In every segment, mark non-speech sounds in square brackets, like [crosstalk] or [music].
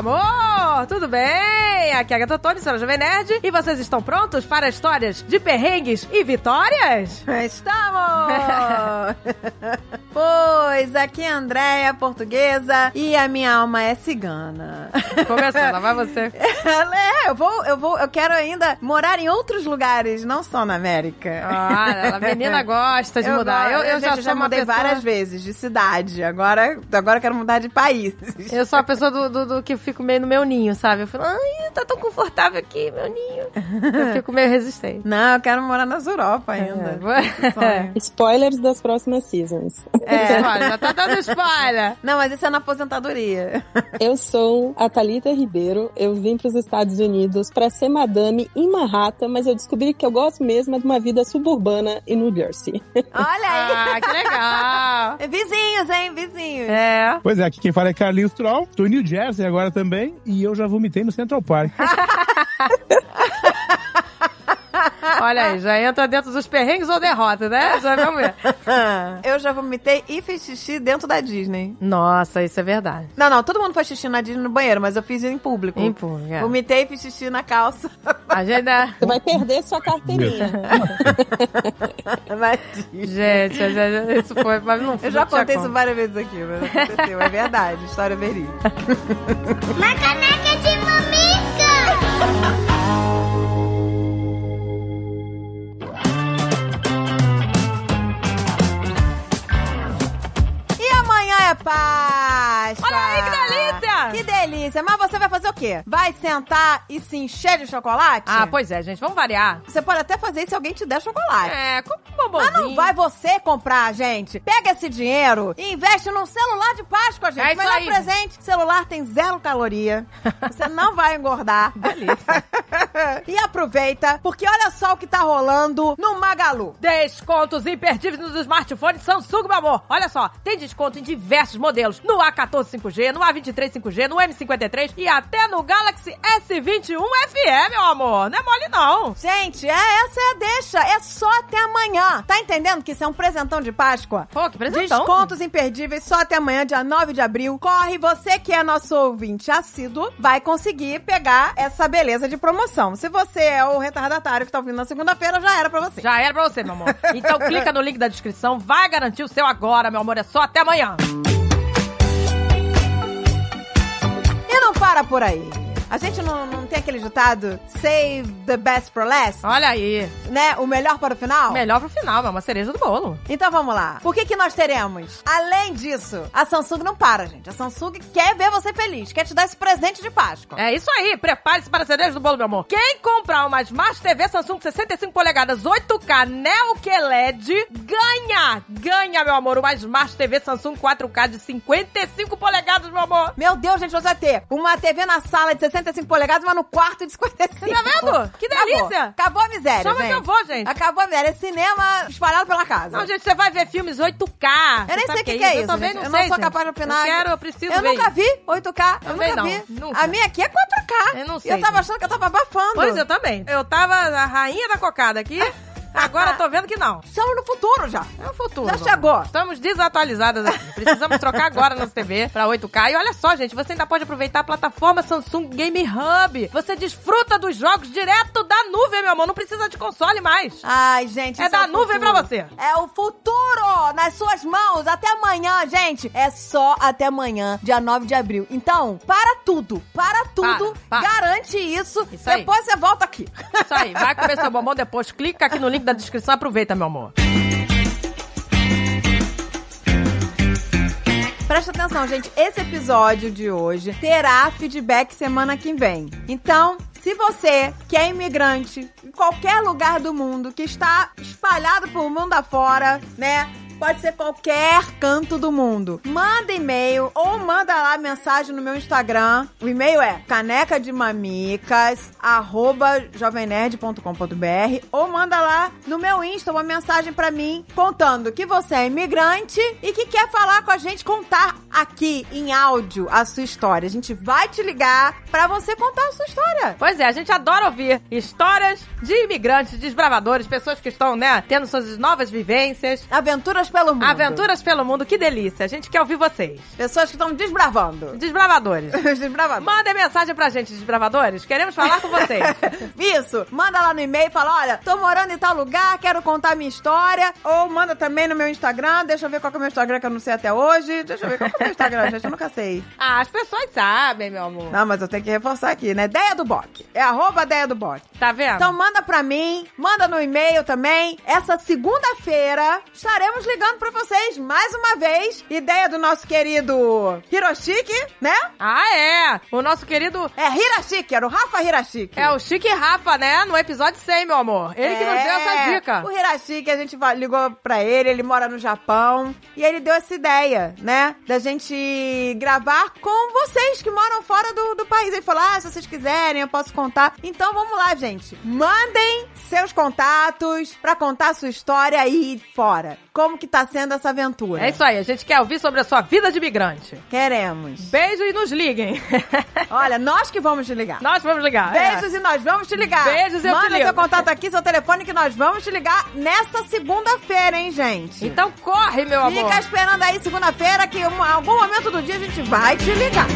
amor! Tudo bem? Aqui é a Gata Tony, sou a Jovem Nerd. E vocês estão prontos para histórias de perrengues e vitórias? Estamos! [laughs] pois, aqui é a Andréia, portuguesa, e a minha alma é cigana. Começando, lá vai [laughs] você. é, eu vou, eu vou, eu quero ainda morar em outros lugares, não só na América. Ah, a menina [laughs] gosta de eu mudar. eu, eu, já, já mudei pessoa... várias vezes de cidade. Agora, agora eu quero mudar de país. Eu sou a pessoa do, do, do, que fico meio no meu ninho, sabe? Eu falo, ai, tá tão confortável aqui, meu ninho. Eu [laughs] fico meio resistente. Não, eu quero morar nas Europa ainda. É. Spoilers das próximas seasons. É, [laughs] spoiler, já tá dando spoiler. Não, mas isso é na aposentadoria. [laughs] Eu sou a Thalita Ribeiro. Eu vim pros Estados Unidos pra ser madame em Manhattan, mas eu descobri que eu gosto mesmo de uma vida suburbana em New Jersey. Olha aí! Ah, que legal! Vizinhos, hein? Vizinhos. É. Pois é, aqui quem fala é Carlinhos Troll. Tô em New Jersey agora também e eu já vomitei no Central Park. [laughs] Olha aí, já entra dentro dos perrengues ou derrotas, né? Já vamos ver. [laughs] Eu já vomitei e fiz xixi dentro da Disney. Nossa, isso é verdade. Não, não, todo mundo faz xixi na Disney no banheiro, mas eu fiz em público. Em público, é. Vomitei e fiz xixi na calça. [laughs] A gente dá... Você vai perder sua carteirinha. gente, isso foi... Mas não, eu já contei isso várias vezes aqui, mas aconteceu. É verdade, história verídica. Uma caneca de mamica! É Páscoa! Olha aí, que delícia! Que delícia! Mas você vai fazer o quê? Vai sentar e se encher de chocolate? Ah, pois é, gente, vamos variar. Você pode até fazer isso se alguém te der chocolate. É, como um bombonzinho. Mas não vai você comprar, gente. Pega esse dinheiro e investe num celular de Páscoa, gente. É Melhor aí. presente. Celular tem zero caloria. [laughs] Você não vai engordar. Delícia. [laughs] e aproveita, porque olha só o que tá rolando no Magalu. Descontos imperdíveis nos smartphones Samsung, meu amor. Olha só, tem desconto em diversos diversos modelos no A14 5G, no A23 5G, no M53 e até no Galaxy S21 FE, meu amor. Não é mole, não. Gente, é, essa é a deixa. É só até amanhã. Tá entendendo que isso é um presentão de Páscoa? Pô, que presentão. Descontos imperdíveis só até amanhã, dia 9 de abril. Corre, você que é nosso ouvinte assíduo, vai conseguir pegar essa beleza de promoção. Se você é o retardatário que tá ouvindo na segunda-feira, já era pra você. Já era pra você, meu amor. Então clica no link da descrição, vai garantir o seu agora, meu amor. É só até amanhã. Para por aí. A gente não, não tem aquele ditado save the best for last? Olha aí. Né? O melhor para o final? Melhor para o final, é uma cereja do bolo. Então vamos lá. O que, que nós teremos? Além disso, a Samsung não para, gente. A Samsung quer ver você feliz, quer te dar esse presente de Páscoa. É isso aí. Prepare-se para a cereja do bolo, meu amor. Quem comprar uma Smart TV Samsung 65 polegadas 8K Neo QLED ganha, ganha, meu amor, uma Smart TV Samsung 4K de 55 polegadas, meu amor. Meu Deus, gente, você vai ter uma TV na sala de 60 65 polegadas, mas no quarto de 55. Você tá vendo? Que delícia! Acabou, Acabou a miséria, Chama gente. que eu vou, gente. Acabou a miséria. É cinema espalhado pela casa. Não, gente, você vai ver filmes 8K. Eu nem sei o que, que, é isso. Eu também não eu sei. Eu não sou capaz de opinar. Eu quero, eu preciso Eu ver nunca vi 8K. Eu também nunca não, vi. Nunca. A minha aqui é 4K. Eu não sei. Eu tava achando que eu tava abafando. Pois eu também. Eu tava a rainha da cocada aqui. [laughs] Agora tô vendo que não. Estamos no futuro já. É o futuro. Já chegou. Estamos desatualizadas aqui. Precisamos trocar agora nossa TV pra 8K. E olha só, gente, você ainda pode aproveitar a plataforma Samsung Game Hub. Você desfruta dos jogos direto da nuvem, meu amor. Não precisa de console mais. Ai, gente. É da é nuvem futuro. pra você. É o futuro nas suas mãos. Até amanhã, gente. É só até amanhã, dia 9 de abril. Então, para tudo. Para tudo. Para, para. Garante isso. isso depois você volta aqui. Isso aí. Vai comer seu bombom depois. Clica aqui no link da descrição. Aproveita, meu amor. Presta atenção, gente. Esse episódio de hoje terá feedback semana que vem. Então, se você que é imigrante em qualquer lugar do mundo, que está espalhado por mundo afora, né? Pode ser qualquer canto do mundo. Manda e-mail ou manda lá mensagem no meu Instagram. O e-mail é caneca de mamicas ou manda lá no meu Insta uma mensagem para mim contando que você é imigrante e que quer falar com a gente, contar aqui em áudio a sua história. A gente vai te ligar para você contar a sua história. Pois é, a gente adora ouvir histórias de imigrantes, desbravadores, pessoas que estão, né, tendo suas novas vivências, aventuras pelo mundo. Aventuras pelo mundo, que delícia. A gente quer ouvir vocês. Pessoas que estão desbravando. Desbravadores. [laughs] desbravando. Mandem mensagem pra gente, desbravadores. Queremos falar com vocês. [laughs] Isso, manda lá no e-mail e fala: olha, tô morando em tal lugar, quero contar minha história. Ou manda também no meu Instagram, deixa eu ver qual é o meu Instagram que eu não sei até hoje. Deixa eu ver qual é meu Instagram, gente, eu nunca sei. ah, as pessoas sabem, meu amor. Não, mas eu tenho que reforçar aqui, né? Ideia do Boc. É arroba ideia do Boc. Tá vendo? Então manda pra mim, manda no e-mail também. Essa segunda-feira estaremos ligando pra vocês mais uma vez. Ideia do nosso querido Hiroshiki, né? Ah, é. O nosso querido É Hirashiki, era o Rafa Hirashiki. é o Chique Rafa, né? No episódio 100, meu amor. Ele que nos deu essa É, dica. O Hirashiki, a gente ligou pra ele, ele mora no Japão. E ele deu essa ideia, né? Da gente gravar com vocês que moram fora do, do país. Ele falou: ah, se vocês quiserem, eu posso contar. Então vamos lá, gente. Mandem seus contatos pra contar a sua história aí fora. Como que tá sendo essa aventura? É isso aí, a gente quer ouvir sobre a sua vida de migrante. Queremos. Beijo e nos liguem. [laughs] Olha, nós que vamos te ligar. Nós vamos ligar. é. Beijos e nós vamos te ligar. Beijos e eu te Manda ligo. seu contato aqui, seu telefone, que nós vamos te ligar nessa segunda-feira, hein, gente? Então corre, meu amor. Fica esperando aí segunda-feira que em algum momento do dia a gente vai te ligar.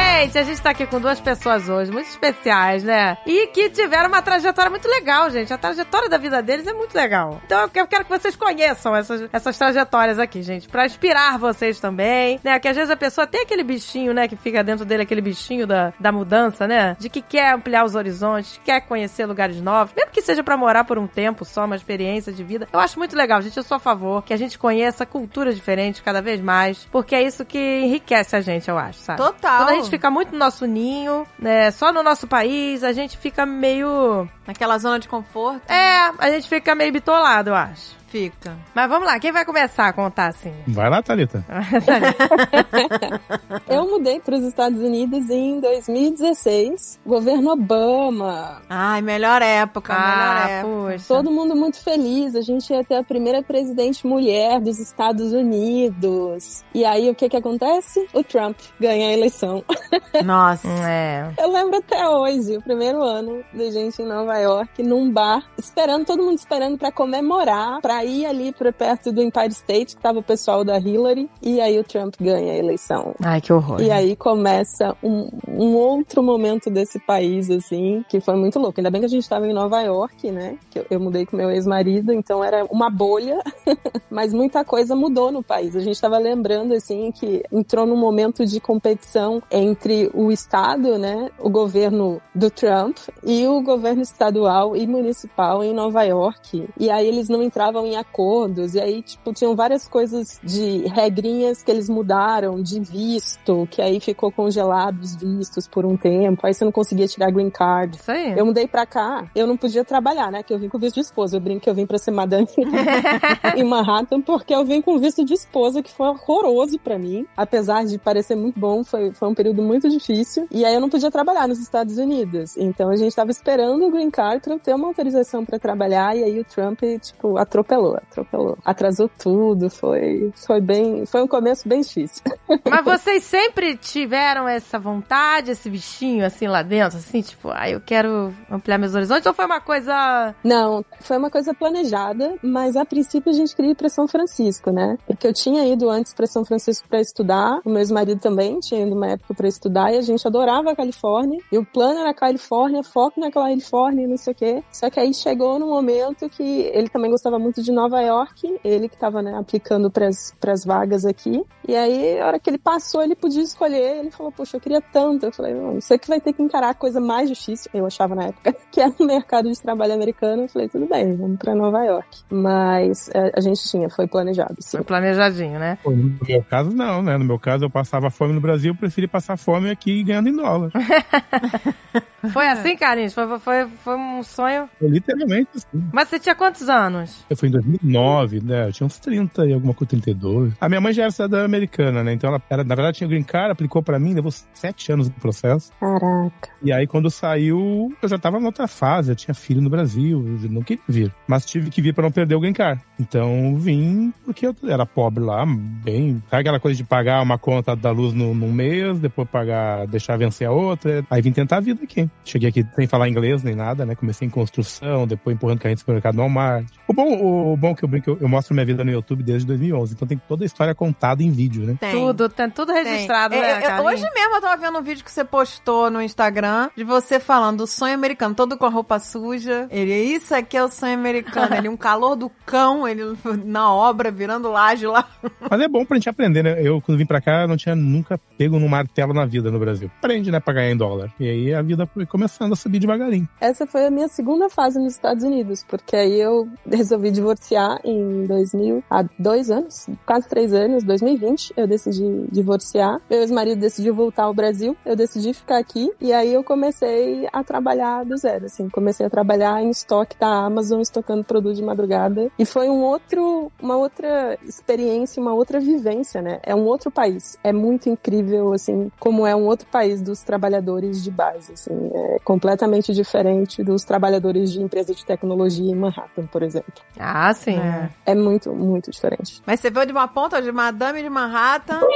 Gente, a gente tá aqui com duas pessoas hoje, muito especiais, né? E que tiveram uma trajetória muito legal, gente. A trajetória da vida deles é muito legal. Então eu que- eu quero que vocês conheçam essas, essas trajetórias aqui, gente. Pra inspirar vocês também, né? Que às vezes a pessoa tem aquele bichinho, né? Que fica dentro dele, aquele bichinho da, da mudança, né? De que quer ampliar os horizontes, quer conhecer lugares novos. Mesmo que seja pra morar por um tempo só, uma experiência de vida. Eu acho muito legal, gente. Eu sou a favor que a gente conheça culturas diferentes cada vez mais. Porque é isso que enriquece a gente, eu acho, sabe? Total. Quando a gente fica muito no nosso ninho, né, só no nosso país, a gente fica meio. Naquela zona de conforto. É, a gente fica meio bitolado, eu acho. Fica. Mas vamos lá, quem vai começar a contar assim? Vai lá, Thalita. [laughs] [laughs] Eu mudei para os Estados Unidos em 2016, governo Obama. Ai, melhor época, melhor ah, época. poxa. Todo mundo muito feliz. A gente ia ter a primeira presidente mulher dos Estados Unidos. E aí o que que acontece? O Trump ganha a eleição. [laughs] Nossa. É. Eu lembro até hoje, o primeiro ano da gente em Nova York, num bar, esperando, todo mundo esperando pra comemorar, pra ir ali pra perto do Empire State, que tava o pessoal da Hillary, e aí o Trump ganha a eleição. Ai, que horror. E aí começa um, um outro momento desse país, assim, que foi muito louco. Ainda bem que a gente tava em Nova York, né? Que eu, eu mudei com meu ex-marido, então era uma bolha, [laughs] mas muita coisa mudou no país. A gente tava lembrando, assim, que entrou num momento de competição entre o Estado, né? O governo do Trump e o governo estadual e municipal em Nova York. E aí eles não entravam em acordos, e aí, tipo, tinham várias coisas de regrinhas que eles mudaram, de visto, que aí ficou congelado os vistos por um tempo, aí você não conseguia tirar green card. Isso aí. Eu mudei pra cá, eu não podia trabalhar, né? Que eu vim com visto de esposa. Eu brinco que eu vim pra ser madame [laughs] em Manhattan, porque eu vim com visto de esposa, que foi horroroso pra mim. Apesar de parecer muito bom, foi, foi um período muito difícil. E aí eu não podia trabalhar nos Estados Unidos. Então a gente tava esperando o green card pra eu ter uma autorização pra trabalhar. E aí o Trump, tipo, atropelou, atropelou. Atrasou tudo, foi, foi bem, foi um começo bem difícil. [laughs] Mas vocês sempre tiveram essa vontade, esse bichinho assim lá dentro, assim, tipo, ah, eu quero ampliar meus horizontes, ou foi uma coisa. Não, foi uma coisa planejada, mas a princípio a gente queria ir pra São Francisco, né? Porque eu tinha ido antes pra São Francisco pra estudar, o meu ex-marido também tinha ido uma época pra estudar e a gente adorava a Califórnia. E o plano era a Califórnia, foco na Califórnia e não sei o quê. Só que aí chegou no momento que ele também gostava muito de Nova York, ele que tava, né, aplicando pras, pras vagas aqui. E aí, a hora que ele passou, ele podia escolher. Ele falou, poxa, eu queria tanto. Eu falei, não, você que vai ter que encarar a coisa mais difícil, eu achava na época, [laughs] que era o mercado de trabalho americano. Eu falei, tudo bem, vamos pra Nova York. Mas é, a gente tinha, foi planejado, sim. Foi planejadinho, né? No meu caso, não, né? No meu caso, eu passava fome no Brasil, eu preferi passar fome aqui ganhando em dólar. [laughs] Foi assim, Carlinhos? Foi, foi, foi um sonho. Foi literalmente assim. Mas você tinha quantos anos? Eu fui em 2009, né? Eu tinha uns 30 e alguma coisa, 32. A minha mãe já era cidadã americana, né? Então ela, era, na verdade, tinha green card, aplicou pra mim, levou sete anos no processo. Caraca. E aí, quando saiu, eu já tava em outra fase, eu tinha filho no Brasil, eu não queria vir. Mas tive que vir pra não perder o green card. Então, vim porque eu era pobre lá, bem... Sabe aquela coisa de pagar uma conta da luz num, num mês, depois pagar, deixar vencer a outra. Aí vim tentar a vida aqui. Cheguei aqui sem falar inglês nem nada, né? Comecei em construção, depois empurrando carrinho de supermercado no Walmart. O bom, o, o bom que eu brinco, eu, eu mostro minha vida no YouTube desde 2011. Então tem toda a história contada em vídeo, né? Tem. Tudo, tem tudo Tem. registrado, É, né, é, hoje mesmo eu tava vendo um vídeo que você postou no Instagram de você falando do sonho americano, todo com a roupa suja. Ele, isso aqui é o sonho americano. Ele, um calor do cão, ele na obra, virando laje lá. [laughs] Mas é bom pra gente aprender, né? Eu, quando vim pra cá, não tinha nunca pego num martelo na vida no Brasil. Aprende, né, pra ganhar em dólar. E aí a vida foi começando a subir devagarinho. Essa foi a minha segunda fase nos Estados Unidos, porque aí eu resolvi divorciar em 2000, há dois anos, quase três anos, 2020, eu decidi divorciar. Meu ex-marido decidiu voltar ao Brasil, eu decidi ficar aqui, e aí eu comecei a trabalhar do zero, assim, comecei a trabalhar em estoque da Amazon, estocando produto de madrugada, e foi um outro, uma outra experiência, uma outra vivência, né? É um outro país, é muito incrível, assim, como é um outro país dos trabalhadores de base, assim, é completamente diferente dos trabalhadores de empresa de tecnologia em Manhattan, por exemplo. Ah, sim. É. É muito, muito diferente. Mas você veio de uma ponta de Madame de Manhattan. [laughs]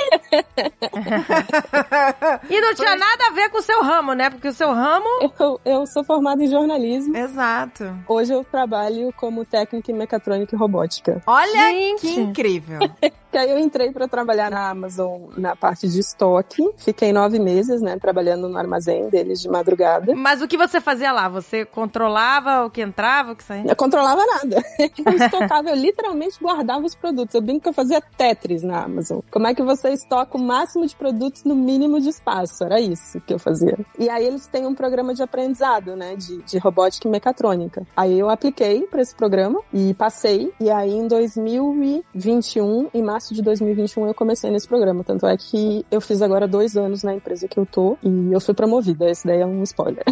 E não tinha nada a ver com o seu ramo, né? Porque o seu ramo. Eu, eu sou formada em jornalismo. Exato. Hoje eu trabalho como técnica em mecatrônica e robótica. Olha Gente. que incrível. [laughs] Que aí eu entrei para trabalhar na Amazon na parte de estoque. Fiquei nove meses, né, trabalhando no armazém deles de madrugada. Mas o que você fazia lá? Você controlava o que entrava, o que saía? Eu controlava nada. [laughs] Eu estocava, eu literalmente guardava os produtos. Eu brinco que eu fazia Tetris na Amazon. Como é que você estoca o máximo de produtos no mínimo de espaço? Era isso que eu fazia. E aí eles têm um programa de aprendizado, né, de, de robótica e mecatrônica. Aí eu apliquei para esse programa e passei. E aí em 2021, em março de 2021, eu comecei nesse programa. Tanto é que eu fiz agora dois anos na empresa que eu tô e eu fui promovida. Esse daí é um spoiler.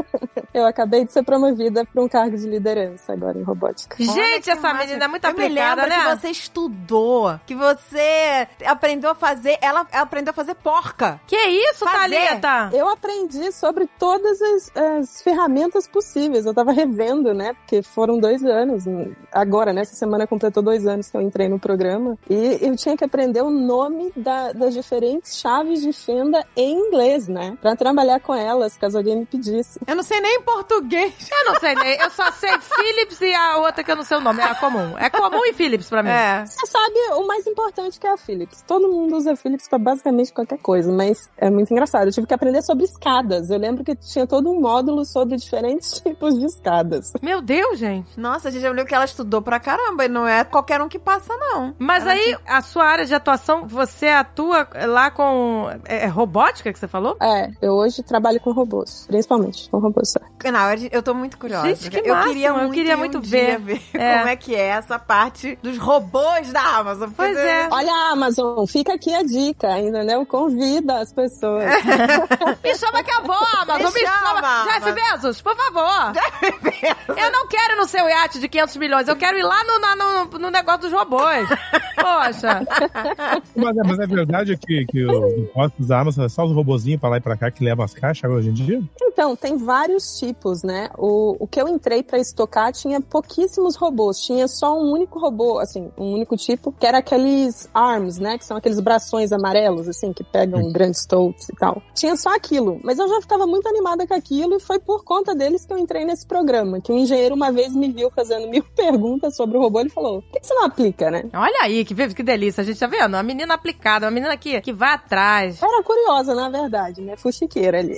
[laughs] eu acabei de ser promovida para um cargo de liderança agora em robótica. Gente, essa massa. menina é muito eu aplicada, né? que você estudou, que você aprendeu a fazer, ela aprendeu a fazer porca. Que isso, Fazer. Thalita? Eu aprendi sobre todas as, as ferramentas possíveis. Eu tava revendo, né? Porque foram dois anos. Agora, nessa semana completou dois anos que eu entrei no programa. E eu tinha que aprender o nome da- das diferentes chaves de fenda em inglês, né? Pra trabalhar com elas, caso alguém me pedisse. Eu não sei nem português. Eu não sei nem. Eu só sei Philips e a outra que eu não sei o nome. É a comum. É comum e Philips pra mim. É. Você sabe o mais importante que é a Philips. Todo mundo usa Philips pra basicamente qualquer coisa, mas é muito engraçado. Eu tive que aprender sobre escadas. Eu lembro que tinha todo um módulo sobre diferentes [laughs] tipos de escadas. Meu Deus, gente. Nossa, a gente já viu que ela estudou pra caramba. E não é qualquer um que passa, não. Mas Ela aí, a sua área de atuação, você atua lá com. É, é robótica que você falou? É, eu hoje trabalho com robôs, principalmente com robôs. só. Não, eu- eu tô muito curiosa. Gente, que eu máximo, queria eu muito, queria ir muito um dia ver. ver [laughs] É. como é que é essa parte dos robôs da Amazon. Pois é. Olha a Amazon, fica aqui a dica, entendeu? Convida as pessoas. [laughs] Me chama que eu vou, Amazon. Me Me, chama, chama. Jeff. Bezos, por favor. [laughs] Eu não quero ir no seu iate de 500 milhões. Eu quero ir lá no, no, no negócio dos robôs. [laughs] Mas, é- mas é verdade que, que da Amazon é só os robozinhos pra lá e pra cá que levam as caixas hoje em dia? Então, tem vários tipos, né? O, o que eu entrei pra estocar tinha pouquíssimos robôs. Tinha só um único robô, assim, um único tipo, que era aqueles arms, né? Que são aqueles braços amarelos, assim, que pegam grandes totes e tal. Tinha só aquilo. Mas eu já ficava muito animada com aquilo e foi por conta deles que eu entrei nesse programa. Que o engenheiro uma vez me viu fazendo mil [laughs] perguntas sobre o robô. Ele falou: por que que você não aplica, né? Olha aí, que, que delícia. A gente tá vendo? Uma menina aplicada, uma menina que, que vai atrás. Era curiosa, na verdade, né? Fuxiqueira ali.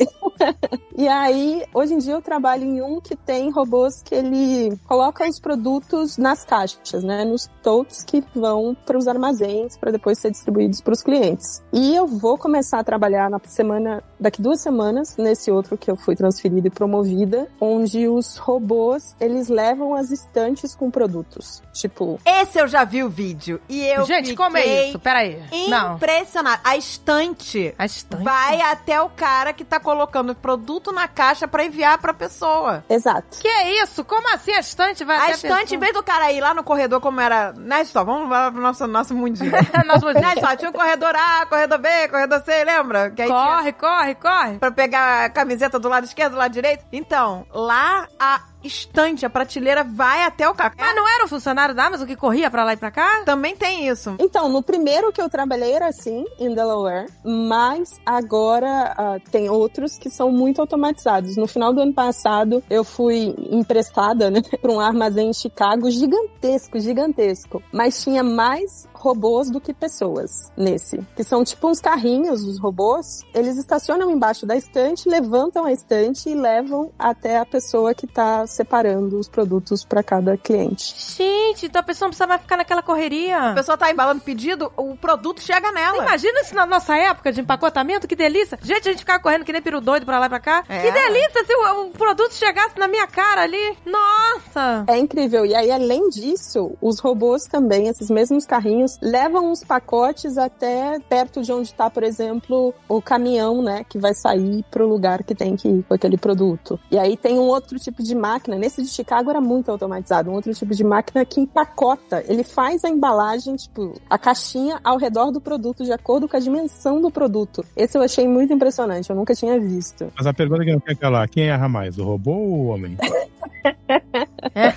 [laughs] e aí, hoje em dia eu trabalho em um que tem robôs que ele coloca os produtos nas caixas, né? Nos totes que vão para os armazéns para depois ser distribuídos para os clientes. E eu vou começar a trabalhar na semana, daqui duas semanas, nesse outro que eu fui transferida e promovida, onde os robôs, eles levam as estantes com produtos. Tipo, Esse eu já vi o vídeo. E eu gente, como é isso? Peraí. Não. Impressionada. A estante A estante. vai até o cara que tá colocando o produto na caixa pra enviar pra pessoa. Exato. Que é isso? Como assim a estante vai A até estante, em pessoa? vez do cara ir lá no corredor, como era. Né, só, vamos lá pro nosso, nosso mundinho. [laughs] Nosso mundinho. né, só, tinha o corredor A, corredor B, corredor C, lembra? Que aí tinha Corre, corre, corre. pra pegar a camiseta do lado esquerdo, do lado direito. Então, lá a estante, a prateleira vai até o carro. Mas não era o funcionário da Amazon que corria pra lá e pra cá? Também tem isso. Então, no primeiro que eu trabalhei era assim, em Delaware, mas agora ah, tem outros que são muito automatizados. No final do ano passado, eu fui emprestada, né, [laughs] para um armazém em Chicago gigantesco, gigantesco. Mas tinha mais robôs do que pessoas nesse. Que são tipo uns carrinhos, os robôs. Eles estacionam embaixo da estante, levantam a estante e levam até a pessoa que tá separando os produtos para cada cliente. Gente, então a pessoa não precisa mais ficar naquela A correria. pessoa tá embalando pedido, o produto chega nela. Imagina isso na nossa época de empacotamento, que delícia. Gente, a gente ficava correndo que nem peru doido pra lá e pra cá. É. Que delícia se o, o produto chegasse na minha cara ali. Nossa! É incrível. E aí, além disso, os robôs também, esses mesmos carrinhos, levam os pacotes até perto de onde está, por exemplo, o caminhão, né, que vai sair pro lugar que tem que ir com aquele produto. E aí tem um outro tipo de máquina. Nesse de Chicago era muito automatizado. Um outro tipo de máquina que empacota. Ele faz a embalagem, tipo, a caixinha ao redor do produto, de acordo com a dimensão do produto. Esse eu achei muito impressionante. Eu nunca tinha visto. Mas a pergunta que não quer calar, quem erra mais, o robô ou o homem? É.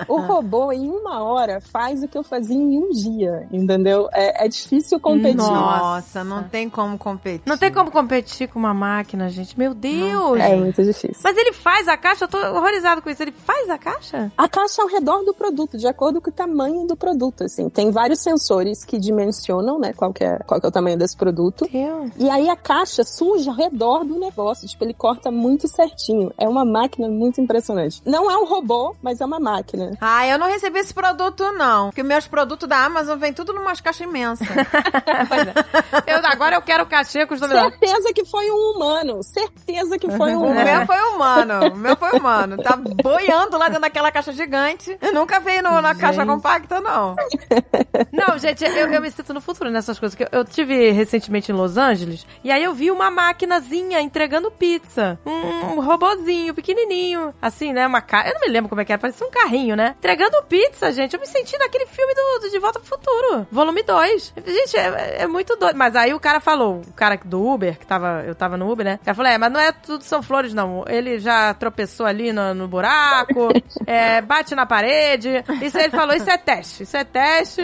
[laughs] O robô, em uma hora, faz o que eu fazia em um dia, entendeu? É, é difícil competir. Nossa, não tem como competir. Não tem como competir com uma máquina, gente. Meu Deus! É muito difícil. Mas ele faz a caixa, eu tô horrorizado com isso. Ele faz a caixa? A caixa ao redor do produto, de acordo com o tamanho do produto, assim. Tem vários sensores que dimensionam, né, qual que é, qual que é o tamanho desse produto. Deus. E aí a caixa surge ao redor do negócio, tipo, ele corta muito certinho. É uma máquina muito impressionante. Não é um robô, mas é uma máquina. Ah, eu não recebi esse produto, não. Porque meus produtos da Amazon vêm tudo numas caixas imensas. [laughs] Pois é. Eu, agora eu quero o cachê com os. Certeza que foi um humano. Certeza que foi um O [laughs] humano. meu foi humano. O meu foi humano. Tá boiando lá dentro daquela caixa gigante. Eu nunca veio no- na caixa compacta, não. Não, gente, eu, eu me sinto no futuro nessas coisas. que Eu, eu tive recentemente em Los Angeles e aí eu vi uma maquinazinha entregando pizza. Um, um robozinho pequenininho. Assim, né? Uma ca... Eu não me lembro como é que era, parecia um carrinho, né? Entregando pizza, gente. Eu me senti naquele filme do, do De Volta pro Futuro, volume 2. Gente, é, é muito doido. Mas aí o cara falou, o cara do Uber, que tava, eu tava no Uber, né? O cara falou: é, mas não é tudo são flores, não. Ele já tropeçou ali no, no buraco, [laughs] é, bate na parede. Isso aí ele falou: isso é teste. Isso é teste.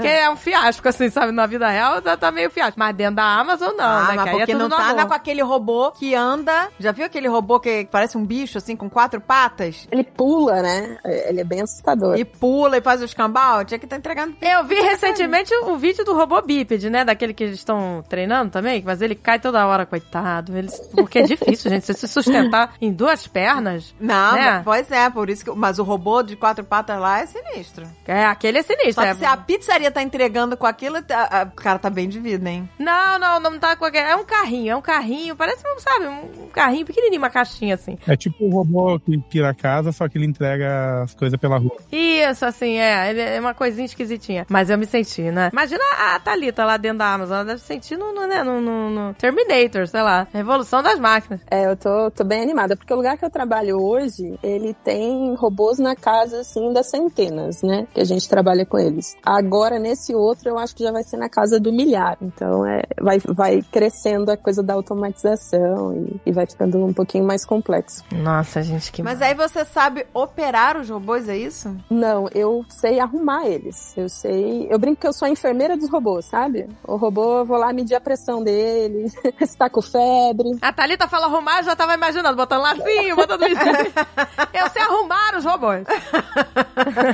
Que é um fiasco, assim, sabe? Na vida real tá, tá meio fiasco. Mas dentro da Amazon, não, ah, né? mas é porque tudo não tá na- com aquele robô que anda. Já viu aquele robô que parece um bicho, assim, com quatro patas? Ele pula, né? Ele é bem assustador. E pula e faz o escambau? Tinha que estar entregando. Eu vi recentemente um vídeo do robô bípede, né? Daquele que eles estão treinando também, mas ele cai toda hora, coitado. Eles... Porque é difícil, gente, você se sustentar em duas pernas. Não, Né? pois é, por isso que. Mas o robô de quatro patas lá é sinistro. É, aquele é sinistro. Só que é. se a pizzaria tá entregando com aquilo, tá- a- o cara tá bem de vida, hein? Não, não, não tá com aquele. É um carrinho, é um carrinho, parece, um, sabe, um carrinho pequenininho, uma caixinha assim. É tipo o robô que pira a casa, só que ele entrega as coisas pela rua. Isso, assim, é. Ele é uma coisinha esquisitinha. Mas eu me senti, né? Imagina a Thalita lá dentro da Amazon. Ela deve se sentir no, no, né, no, no- no Terminator, sei lá. Revolução das máquinas. É, eu tô, tô bem animada, porque o lugar que eu trabalho hoje, ele tem robôs na casa, assim, das centenas, né? Que a gente trabalha com eles. Agora, nesse outro, eu acho que já vai ser na casa do milhar. Então, é, vai, vai crescendo a coisa da automatização e, e vai ficando um pouquinho mais complexo. Nossa, gente, que. Mas aí você sabe operar os robôs, é isso? Não, eu sei arrumar eles. Eu sei. Eu brinco que eu sou a enfermeira dos robôs, sabe? O robô, eu vou lá medir a pressão dele, [laughs] se tá com febre. A Thalita fala arrumar, já tava imaginando, botando lacinho, botando [laughs] Eu sei arrumar os robôs.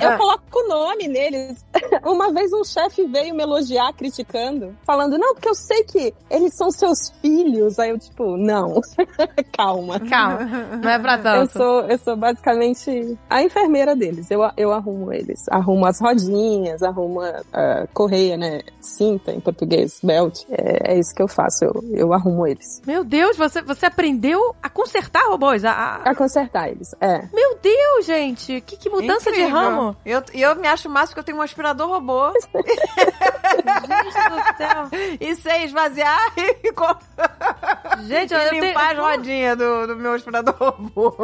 Eu coloco o nome neles. Uma vez um chefe veio me elogiar, criticando, falando, não, porque eu sei que eles são seus filhos. Aí eu, tipo, não, [laughs] calma. Calma, não é pra Eu tanto. sou, eu sou basicamente a enfermeira deles. Eu, eu arrumo eles. Arrumo as rodinhas, arrumo a, a correia, né? Cinta em português, belt. É, é isso que eu faço. Eu, eu arrumo eles. Meu Deus, você, você aprendeu a consertar robôs? A, a- A consertar eles. É. Meu Deus, gente, que, que mudança de Incrível. ramo. Eu, e eu eu me acho máximo que eu tenho um aspirador robô [laughs] Gente do céu. e sei esvaziar e, [laughs] Gente, eu limpar tenho... as rodinhas do, do meu aspirador robô.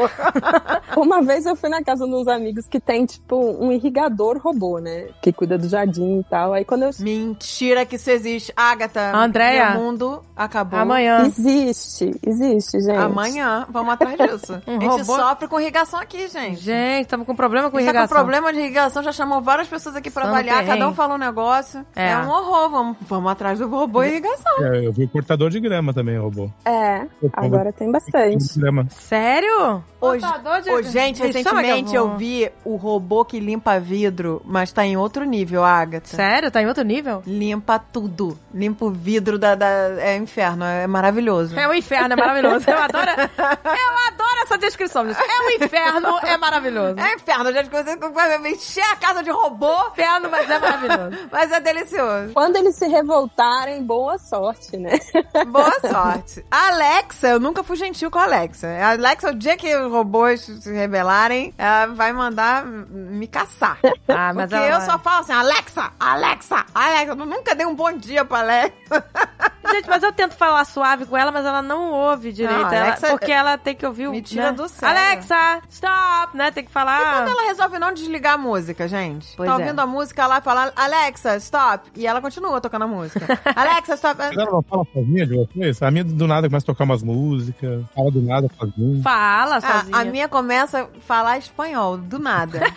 [laughs] Uma vez eu fui na casa de uns amigos que tem, tipo, um irrigador robô, né? Que cuida do jardim e tal. Aí quando eu. Mentira que isso existe. Agatha, Andréia. meu mundo acabou. Amanhã. Existe, existe, gente. Amanhã, vamos atrás disso. [laughs] Um a gente robô? sofre com irrigação aqui, gente. Gente, estamos com problema com gente tá com irrigação. problema de irrigação, já chamou várias pessoas aqui pra avaliar, cada um fala um negócio. É. É, um horror, vamos, vamos atrás do robô e irrigação. É, eu vi o cortador de grama também, robô. É, agora tem bastante. Sério? Hoje, de- Ô, gente, recentemente eu vi o robô que limpa vidro, mas tá em outro nível, Agatha. Sério? Tá em outro nível? Limpa tudo. Limpa o vidro da, da- É inferno, é maravilhoso. É um inferno, é maravilhoso. Eu adoro, eu adoro essa descrição disso. É um inferno, é maravilhoso. É inferno, gente, você vai encher a casa de robô, inferno, mas é maravilhoso. [laughs] mas é delicioso. Quando eles se revoltarem, boa sorte, né? Boa sorte. Alexa, eu nunca fui gentil com a Alexa. A Alexa, o dia que os robôs se rebelarem, ela vai mandar me caçar. [laughs] Ah, mas Porque ela eu só falo assim, Alexa, Alexa, Alexa. Eu nunca dei um bom dia pra Alexa. [laughs] Gente, mas eu tento falar suave com ela, mas ela não ouve direito. Não, ela- Alexa- porque ela tem que ouvir o. Me tira né? do sério. Alexa, stop, né? Tem que E falar. quando ela resolve não desligar a música, gente? Pois tá é. ouvindo a música lá e fala, Alexa, stop. E ela continua tocando a música. [laughs] Alexa, stop. Mas ela não fala sozinha de vocês? A minha do nada começa a tocar umas músicas, fala do nada sozinha. Fala A, sozinha. a minha começa a falar espanhol, do nada. [laughs]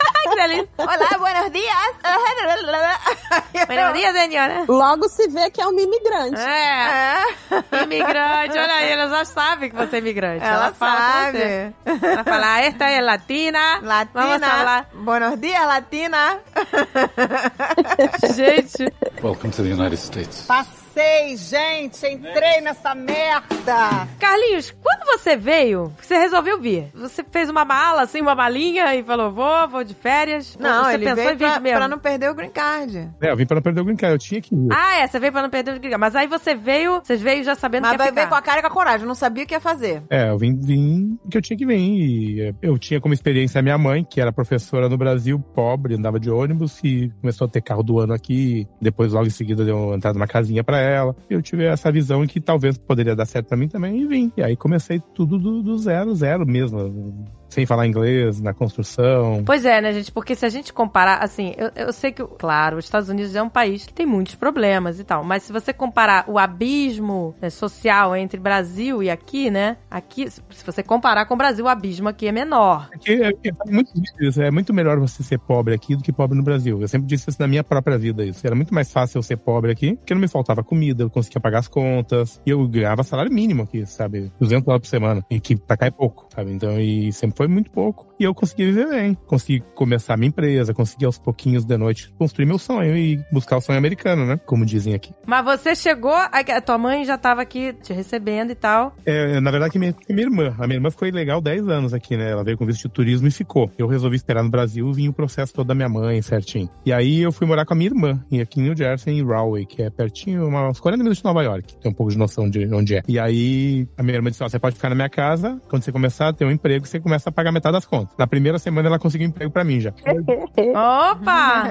Olá, buenos dias. [laughs] Buenos dias, senhora. Logo se vê que é um imigrante. É, É, imigrante. Olha aí, ela já sabe que você é imigrante. ela, você. sabe. Ela fala, "Ah, esta é latina. Vamos Latina. falar. Buenos dias, Latina. [laughs] Gente, Welcome to the United States. Passei, gente, entrei nessa merda. Carlinhos, quando você veio, você resolveu vir. Você fez uma mala, assim, uma malinha e falou, vou, vou de férias. Não, você ele pensou veio em vir pra, mesmo? pra não perder o green card. É, eu vim pra não perder o green card, eu tinha que ir. Ah, é, você veio pra não perder o green card. Mas aí você veio, vocês veio já sabendo Mas que ia ver com a cara e com a coragem. Eu não sabia o que ia fazer. É, eu vim, vim que eu tinha que vir. E é, eu tinha como experiência a minha mãe, que era professora no Brasil, pobre, andava de ônibus e começou a ter carro do ano aqui. Depois, logo em seguida, deu uma entrada numa casinha pra ela. Eu tive essa visão que talvez poderia dar certo pra mim também e vim. E aí comecei tudo do, do zero, zero mesmo. Sem falar inglês, na construção. Pois é, né, gente? Porque se a gente comparar, assim, eu, eu sei que, claro, os Estados Unidos é um país que tem muitos problemas e tal, mas se você comparar o abismo né, social entre Brasil e aqui, né? Aqui, se você comparar com o Brasil, o abismo aqui é menor. Porque é, é muito difícil, é muito melhor você ser pobre aqui do que pobre no Brasil. Eu sempre disse isso na minha própria vida. Isso era muito mais fácil eu ser pobre aqui, porque não me faltava comida, eu conseguia pagar as contas, e eu ganhava salário mínimo aqui, sabe? 200 dólares por semana, e que pra cá é pouco, sabe? Então, e sempre foi muito pouco. E eu consegui viver bem, consegui começar a minha empresa, consegui aos pouquinhos de noite construir meu sonho e buscar o sonho americano, né? Como dizem aqui. Mas você chegou, a, tua mãe já tava aqui te recebendo e tal. É, na verdade, que minha, minha irmã. A minha irmã ficou ilegal 10 anos aqui, né? Ela veio com visto de turismo e ficou. Eu resolvi esperar no Brasil e vim o processo todo da minha mãe, certinho. E aí eu fui morar com a minha irmã, e aqui em New Jersey, em Rahway, que é pertinho, uma- uns 40 minutos de Nova York. Tem um pouco de noção de onde é. E aí a minha irmã disse: Ó, você pode ficar na minha casa, quando você começar a ter um emprego, você começa a pagar metade das contas. Na primeira semana ela conseguiu um emprego pra mim já. [laughs] Opa!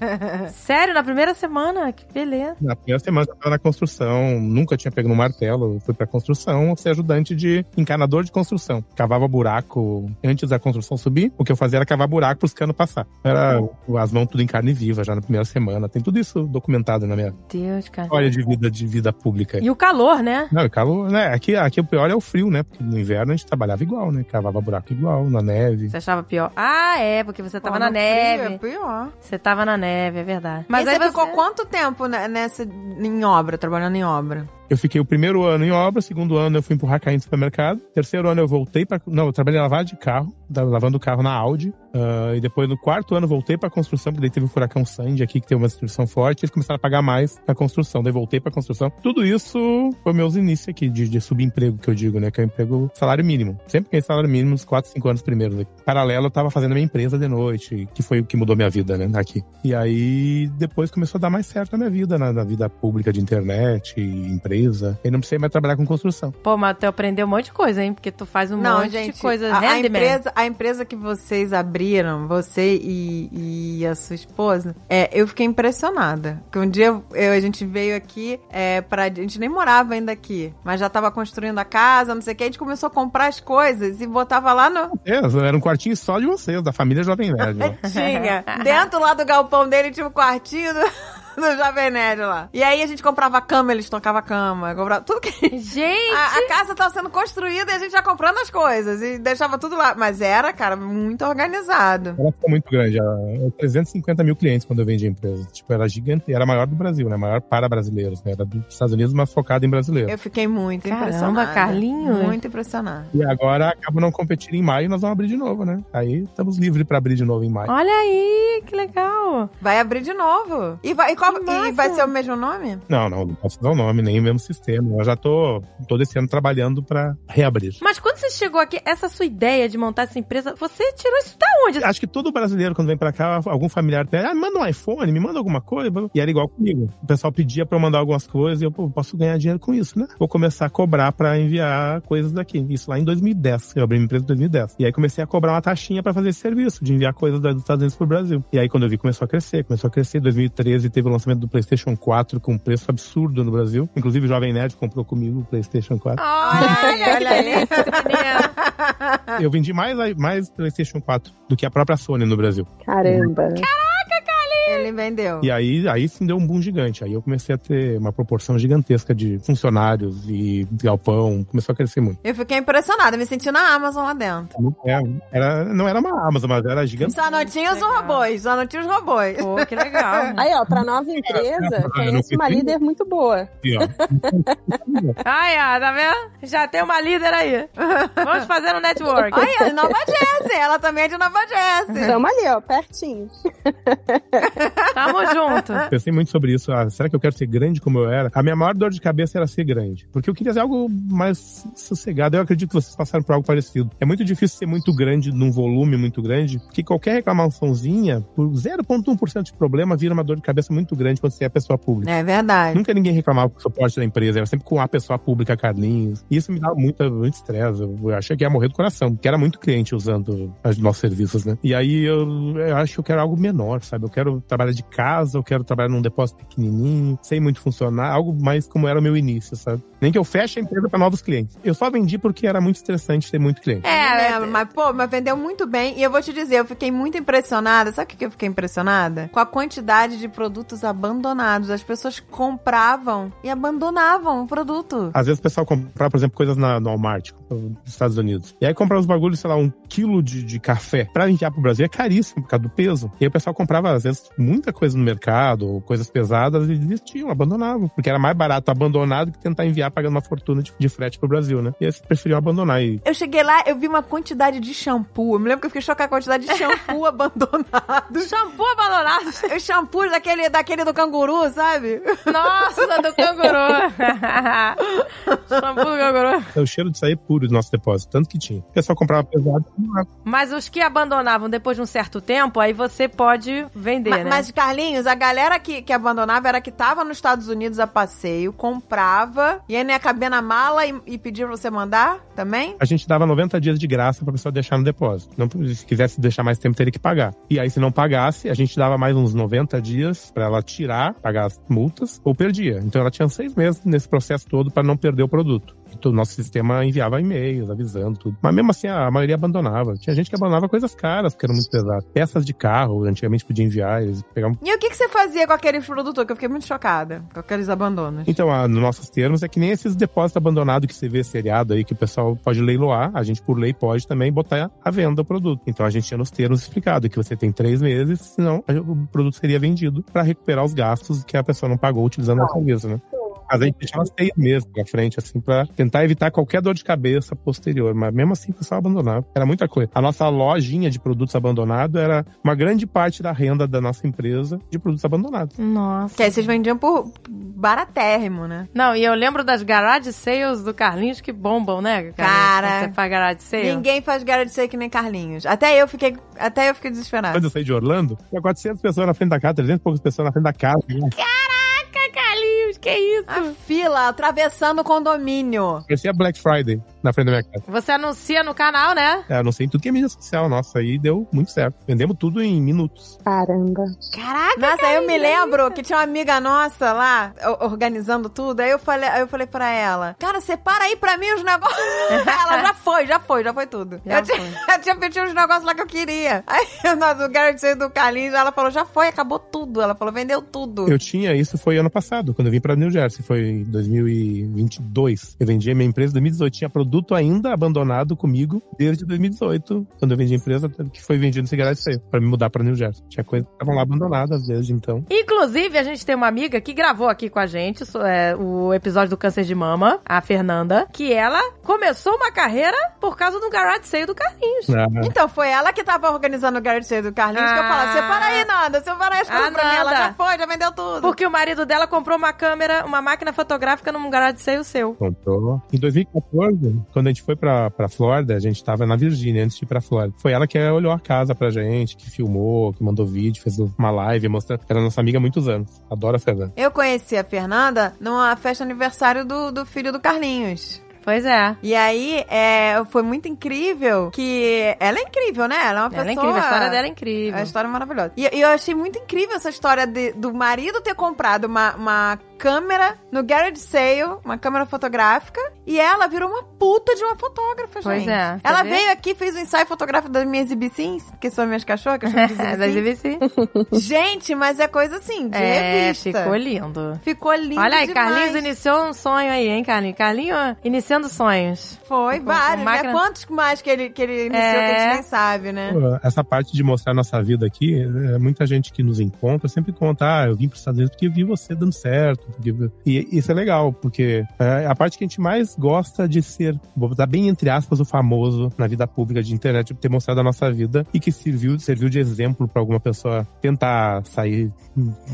[laughs] Sério, na primeira semana? Que beleza. Na primeira semana eu tava na construção, nunca tinha pego no martelo, fui pra construção, ser ajudante de encanador de construção. Cavava buraco antes da construção subir, o que eu fazia era cavar buraco pros canos passar. Era as mãos tudo em carne viva já na primeira semana. Tem tudo isso documentado na minha Deus, cara. história de vida, de vida pública. E o calor, né? Não, e calor, né? Aqui, aqui o pior é o frio, né? Porque no inverno a gente trabalhava igual, né? Cavava buraco igual, na neve. Você achava pior? Ah, é, porque você tava Pô, na frio neve. É pior. Você tava na neve, é verdade. Mas e aí você você ficou quanto tempo ne- nessa, em obra, trabalhando em obra? Eu fiquei o primeiro ano em obra, segundo ano eu fui empurrar carrinho no supermercado, terceiro ano eu voltei para Não, eu trabalhei em lavagem de carro, lavando o carro na Audi. Ah, e depois no quarto ano voltei pra construção, porque daí teve o furacão Sandy aqui, que teve uma destruição forte, e eles começaram a pagar mais na construção. Daí voltei pra construção. Tudo isso foi meus inícios aqui, de, de subemprego, que eu digo, né? Que é o emprego salário mínimo. Sempre ganhei salário mínimo uns 4, 5 anos primeiro. Né? Paralelo, eu tava fazendo a minha empresa de noite, que foi o que mudou minha vida, né? Aqui. E aí, depois começou a dar mais certo na minha vida, na, na vida pública de internet, empresa. E não precisei mais trabalhar com construção. Pô, mas tu aprendeu um monte de coisa, hein? Porque tu faz um Não, monte gente, de coisa. a, a Handyman. empresa, a empresa que vocês abriram abriram, você e, e a sua esposa, é, eu fiquei impressionada. Porque um dia eu- a gente veio aqui é, pra. A gente nem morava ainda aqui, mas já tava construindo a casa, não sei o que. A gente começou a comprar as coisas e botava lá no. É, era um quartinho só de vocês, da família Jovem Nerd. ó. [laughs] Tinha. Dentro lá do galpão dele tinha um quartinho do, [laughs] do Jovem Nerd lá. E aí a gente comprava cama, eles tocavam cama, comprava tudo que. Gente! A, a casa tava sendo construída e a gente já comprando as coisas e deixava tudo lá. Mas era, cara, muito organizado. Ela ficou muito grande. Era 350 mil clientes quando eu vendi a empresa. Tipo, era gigante. Era a maior do Brasil, né? Maior para brasileiros. Né? Era dos Estados Unidos, mas focada em brasileiro. Eu fiquei muito Caramba, impressionada. Carlinhos. Muito impressionada. E agora acaba não competir em maio e nós vamos abrir de novo, né? Aí estamos livres pra abrir de novo em maio. Olha aí, que legal. Vai abrir de novo. E vai, e qual- e vai ser o mesmo nome? Não, não, não posso dar o nome, nem o mesmo sistema. Eu já tô todo esse ano trabalhando pra reabrir. Mas quando você chegou aqui, essa sua ideia de montar essa empresa, você tirou isso da onde? Acho que todo brasileiro, quando vem pra cá, algum familiar pede, ah, manda um iPhone, me manda alguma coisa. E era igual comigo. O pessoal pedia pra eu mandar algumas coisas e eu, pô, posso ganhar dinheiro com isso, né? Vou começar a cobrar pra enviar coisas daqui. Isso lá em 2010. Eu abri minha empresa em 2010. E aí comecei a cobrar uma taxinha pra fazer esse serviço, de enviar coisas dos Estados Unidos pro Brasil. E aí quando eu vi, começou a crescer, começou a crescer. Em 2013 teve o lançamento do PlayStation 4 com um preço absurdo no Brasil. Inclusive o Jovem Nerd comprou comigo o PlayStation 4. Olha, olha aí. Eu vendi mais, mais PlayStation 4 do que a própria Sony no Brasil. Caramba. Ele vendeu. E aí, aí sim deu um boom gigante. Aí eu comecei a ter uma proporção gigantesca de funcionários e galpão. Começou a crescer muito. Eu fiquei impressionada, me senti na Amazon lá dentro. É, Era, não era uma Amazon, mas era gigante. Só não tinha os robôs, só não tinha os robôs. Pô, que legal. [laughs] Aí, ó, pra nova empresa, não conheço uma líder muito boa. Aqui, ó. [laughs] Ai, ah, tá vendo? Já tem uma líder aí. Vamos fazer um network. Olha, Nova Jersey, ela também é de Nova Jersey. Tamo ali, ó, pertinho. [laughs] Tamo junto. Pensei muito sobre isso. Ah, será que eu quero ser grande como eu era? A minha maior dor de cabeça era ser grande. Porque eu queria ser algo mais sossegado. Eu acredito que vocês passaram por algo parecido. É muito difícil ser muito grande num volume muito grande, porque qualquer reclamaçãozinha, por 0,1% de problema, vira uma dor de cabeça muito grande quando você é pessoa pública. É verdade. Nunca ninguém reclamava com o suporte da empresa, era sempre com a pessoa pública, Carlinhos. E isso me dava muito, muito estresse. Eu achei que ia morrer do coração, porque era muito cliente usando os nossos serviços, né? E aí eu, eu acho que eu quero algo menor, sabe? Eu quero trabalhar de casa, eu quero trabalhar num depósito pequenininho, sem muito funcionar, algo mais como era o meu início, sabe? Nem que eu feche a empresa para novos clientes. Eu só vendi porque era muito estressante ter muito cliente. É, É, mas, pô, mas vendeu muito bem. E eu vou te dizer, eu fiquei muito impressionada. Sabe o que eu fiquei impressionada? Com a quantidade de produtos abandonados. As pessoas compravam e abandonavam o produto. Às vezes o pessoal comprava, por exemplo, coisas na, no Walmart, nos Estados Unidos. E aí comprava os bagulhos, sei lá, um quilo de, de café pra enviar pro Brasil é caríssimo por causa do peso. E aí o pessoal comprava, às vezes, muita coisa no mercado, coisas pesadas, e desistiam, abandonavam. Porque era mais barato abandonar do que tentar enviar pagando uma fortuna de, de frete pro Brasil, né? E eles preferiam abandonar. E Eu cheguei lá, eu vi uma quantidade de shampoo. Eu me lembro que eu fiquei chocada com a quantidade de [laughs] shampoo abandonado. Shampoo abandonado. Os shampoos daquele, daquele do canguru, sabe? Nossa, do canguru. Shampoo do canguru. o cheiro de sair puro do nosso depósito, tanto que tinha. O pessoal comprava pesado. Mas os que abandonavam depois de um certo tempo, aí você pode vender, Ma- né? Mas, Carlinhos, a galera que, que abandonava era que tava nos Estados Unidos a passeio, comprava, e aí não ia caber na mala e, e pedia pra você mandar também? A gente dava 90 dias de graça pra pessoa deixar no depósito. Não, se quisesse deixar mais tempo, teria que pagar. E aí, se não pagasse, a gente dava mais uns 90 dias pra ela tirar, pagar as multas, ou perdia. Então ela tinha seis meses nesse processo todo pra não perder o produto. O nosso sistema enviava e-mails, avisando tudo. Mas mesmo assim, a maioria abandonava. Tinha gente que abandonava coisas caras, porque eram muito pesadas. Peças de carro, antigamente podia enviar, eles pegavam E o que, que você fazia com aqueles produtos? Que eu fiquei muito chocada com aqueles abandonos. Então, ah, nos nossos termos, é que nem esses depósitos abandonados que você vê seriado aí, que o pessoal pode leiloar, a gente, por lei, pode também botar à venda o produto. Então, a gente tinha nos termos explicado que você tem três meses, senão a- o produto seria vendido para recuperar os gastos que a pessoa não pagou utilizando a serviço, né? Mas a gente deixava seis meses pra frente, assim, pra tentar evitar qualquer dor de cabeça posterior. Mas mesmo assim, o pessoal abandonava. Era muita coisa. A nossa lojinha de produtos abandonados era uma grande parte da renda da nossa empresa de produtos abandonados. Nossa. Que aí vocês vendiam por baratérrimo, né? Não, e eu lembro das garage sales do Carlinhos que bombam, né? Carlinhos? Cara. Quando Você faz garage sale. Ninguém faz garante ser que nem Carlinhos. Até eu fiquei, até eu fiquei desesperada. Quando eu saí de Orlando, tinha 400 pessoas na frente da casa, 300 e poucas pessoas na frente da casa. Caraca, Carlinhos, que isso? A fila atravessando o condomínio. Parecia Black Friday na frente da minha casa. Você anuncia no canal, né? É, eu não sei tudo que é mídia social, nossa, aí deu muito certo. Vendemos tudo em minutos. Caramba. Caraca, Nossa, eu me lembro que tinha uma amiga nossa lá, organizando tudo. Aí eu falei, aí eu falei pra ela, cara, separa aí pra mim os negócios. [laughs] ela já foi, já foi, já foi tudo. Já eu, tinha, [laughs] eu tinha pedido os negócios lá que eu queria. Aí [laughs] nós, o Garrett saiu do Carlinhos, ela falou, já foi, acabou tudo. Ela falou, vendeu tudo. Eu tinha isso, foi ano passado, quando eu vim pra New Jersey, foi em 2022. Eu vendi a minha empresa em 2018, tinha produto ainda abandonado comigo desde 2018, quando eu vendi a empresa, que foi vendido esse garage sale, pra me mudar pra New Jersey. Tinha coisas que estavam lá abandonadas desde então. Inclusive, a gente tem uma amiga que gravou aqui com a gente so- é, o episódio do câncer de mama, a Fernanda, que ela começou uma carreira por causa do garage sale do Carlinhos. Ah, Então, foi ela que tava organizando o Garrett sale do Carlinhos, que eu Ah. falei, separa aí, Nanda, separa aí as coisas Ah, pra mim. Ela já foi, já vendeu tudo. Porque o marido dela comprou uma câmera, uma máquina fotográfica num garage sale seu. Comprou. Em 2014, quando a gente foi pra, pra Flórida, a gente tava na Virgínia antes de ir pra Flórida. Foi ela que olhou a casa pra gente, que filmou, que mandou vídeo, fez uma live, mostrando. Era nossa amiga há muitos anos. Adoro a Fernanda. Eu conheci a Fernanda numa festa aniversário do, do filho do Carlinhos. Pois é. E aí, é, foi muito incrível que... Ela é incrível, né? Ela é uma Ela é pessoa... incrível, a história dela é É incrível. uma história maravilhosa. E, e eu achei muito incrível essa história de- do marido ter comprado uma, uma câmera no garage sale, uma câmera fotográfica, e ela virou uma puta de uma fotógrafa, Pois gente. é, Ela ver? veio aqui, fez um ensaio fotográfico das minhas ibicins, que são minhas cachorras, cachorras de [laughs] da ibicins. [laughs] Gente, mas é coisa assim, de É, revista. ficou lindo. Ficou lindo Olha aí, demais. Carlinhos iniciou um sonho aí, hein, Carlinhos? Carlinhos iniciando sonhos. Foi, Com- vários, com máquina- né? Quantos mais que ele, que ele iniciou É. que a gente nem sabe, né? Essa parte de mostrar nossa vida aqui, é, muita gente que nos encontra sempre conta, ah, eu vim para os Estados Unidos porque eu vi você dando certo. E isso é legal, porque é a parte que a gente mais gosta de ser, vou botar bem entre aspas, o famoso na vida pública de internet, ter mostrado a nossa vida e que serviu, serviu de exemplo para alguma pessoa tentar sair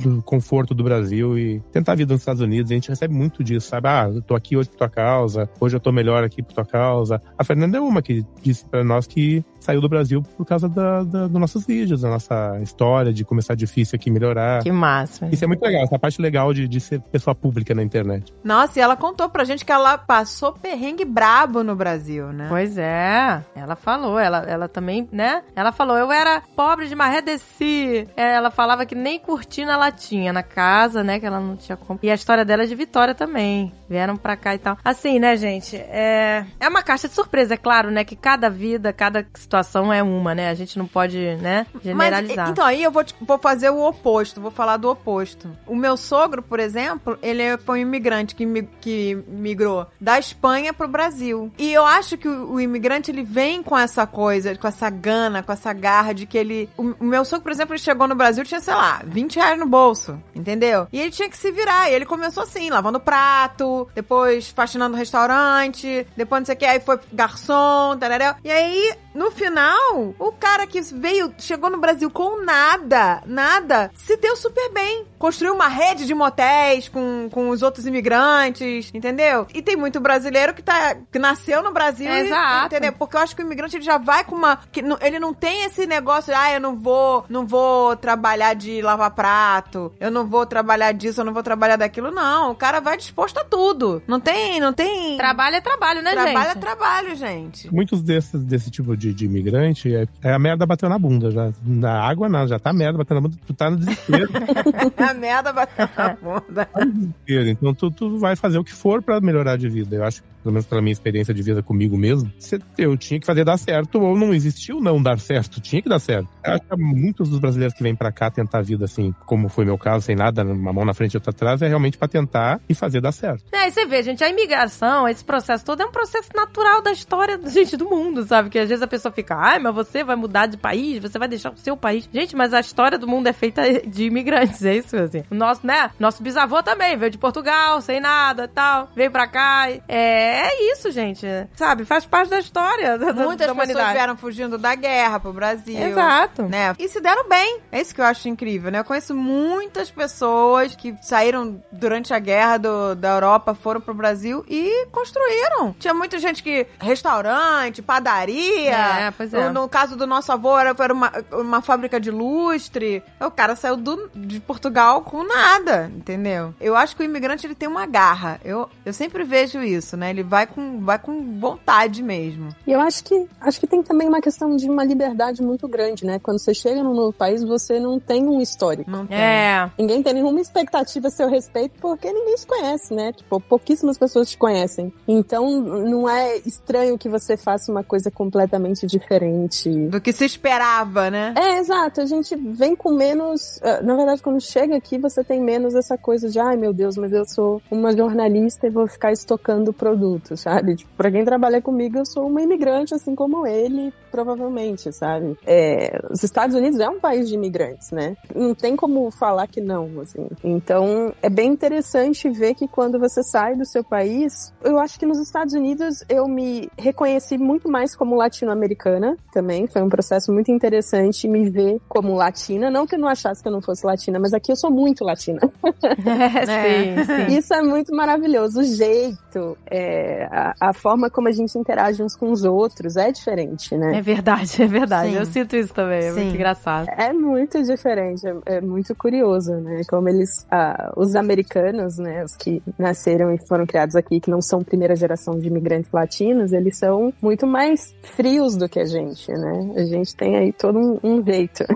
do conforto do Brasil e tentar a vida nos Estados Unidos. A gente recebe muito disso, sabe? Ah, eu tô aqui hoje por tua causa, hoje eu tô melhor aqui por tua causa. A Fernanda é uma que disse para nós que saiu do Brasil por causa da, da, dos nossos vídeos, da nossa história, de começar difícil aqui melhorar. Que máximo. Isso é muito legal, essa parte legal de, de ser pessoa pública na internet. Nossa, e ela contou pra gente que ela passou perrengue brabo no Brasil, né? Pois é, ela falou, ela, ela também, né? Ela falou, eu era pobre de maré desci. É, Ela falava que nem cortina ela tinha na casa, né? Que ela não tinha como. E a história dela é de Vitória também. Vieram pra cá e tal. Assim, né, gente? É, é uma caixa de surpresa, é claro, né? Que cada vida, cada situação é uma, né? A gente não pode, né? Generalizar. Mas, então, aí eu vou, te- vou fazer o oposto, vou falar do oposto. O meu sogro, por exemplo, ele foi um imigrante que, que migrou da Espanha pro Brasil. E eu acho que o, o imigrante, ele vem com essa coisa, com essa gana, com essa garra de que ele... O, o meu sogro, por exemplo, ele chegou no Brasil, tinha, sei lá, 20 reais no bolso, entendeu? E ele tinha que se virar, e ele começou assim, lavando prato, depois faxinando restaurante, depois não sei o que, aí foi garçom, tarará. E aí, no final, o cara que veio, chegou no Brasil com nada, nada, se deu super bem. Construiu uma rede de motéis com, com os outros imigrantes, entendeu? E tem muito brasileiro que, tá, que nasceu no Brasil, e- Exato. entendeu? Porque eu acho que o imigrante ele já vai com uma. Que, não- ele não tem esse negócio, ah, eu não vou, não vou trabalhar de lavar prato, eu não vou trabalhar disso, eu não vou trabalhar daquilo. Não, o cara vai disposto a tudo. Não tem, não tem. Trabalho é trabalho, né, Trabalho é gente? trabalho, gente. Muitos desses, desse tipo de, de imigrante é, é a merda bateu na bunda. Já, na água não, já tá a merda batendo na bunda, tu tá no desespero. [laughs] a merda bateu na bunda. desespero. Então tu, tu vai fazer o que for pra melhorar de vida. Eu acho que, pelo menos pela minha experiência de vida comigo mesmo, eu tinha que fazer dar certo, ou não existiu não dar certo, tinha que dar certo. Eu acho que muitos dos brasileiros que vêm pra cá tentar a vida assim, como foi meu caso, sem nada, uma mão na frente e outra atrás, é realmente pra tentar e fazer dar certo. É, e você vê, gente, a imigração, esse processo todo é um processo natural da história, [laughs] gente, do mundo, sabe? Que às vezes a pessoa fica, ai, mas você vai mudar de país, você vai deixar o seu país. Gente, mas a história do mundo é feita [laughs] de imigrantes, é isso, assim. O nosso, né? Nosso bisavô também veio de Portugal, sem nada e tal, veio pra cá. É, é isso, gente. Sabe? Faz parte da história da, da- Muitas da pessoas humanidade. vieram fugindo da guerra pro Brasil. Exato. Né? E se deram bem. É isso que eu acho incrível, né? Eu conheço muitas pessoas que saíram durante a guerra do- da Europa, foram pro Brasil e construíram. Tinha muita gente que. Restaurante, padaria. É, pois é. No, no caso do nosso avô, era, era uma, uma fábrica de lustre. O cara saiu do- de Portugal com nada, entendeu? Eu acho que o imigrante ele tem uma garra. Eu, eu sempre vejo isso, né? Ele vai com, vai com vontade mesmo. E eu acho que acho que tem também uma questão de uma liberdade muito grande, né? Quando você chega num novo país, você não tem um histórico. Não tem. É. Ninguém tem nenhuma expectativa a seu respeito porque ninguém se conhece, né? Tipo, pouquíssimas pessoas te conhecem. Então, não é estranho que você faça uma coisa completamente diferente. Do que se esperava, né? É, exato. A gente vem com menos. eh, Na verdade, quando chega aqui, você tem menos essa coisa de, ai meu Deus, mas eu sou uma jornalista e vou ficar estocando produto, sabe? Tipo, pra quem trabalha comigo, eu sou uma imigrante, assim como ele, provavelmente, sabe? É, os Estados Unidos é um país de imigrantes, né? Não tem como falar que não, assim. Então, é bem interessante ver que quando você sai do seu país, eu acho que nos Estados Unidos eu me reconheci muito mais como latino-americana também. Foi um processo muito interessante me ver como latina. Não que eu não achasse que eu não fosse latina, mas aqui eu sou muito latina. [laughs] [laughs] sim, sim. Isso é muito maravilhoso. O jeito, é, a, a forma como a gente interage uns com os outros é diferente, né? É verdade, é verdade. Sim. Eu sinto isso também. É Sim. muito engraçado. É muito diferente, é, é muito curioso, né? Como eles, ah, os americanos, né, os que nasceram e foram criados aqui, que não são primeira geração de imigrantes latinos, eles são muito mais frios do que a gente, né? A gente tem aí todo um, um jeito. [laughs]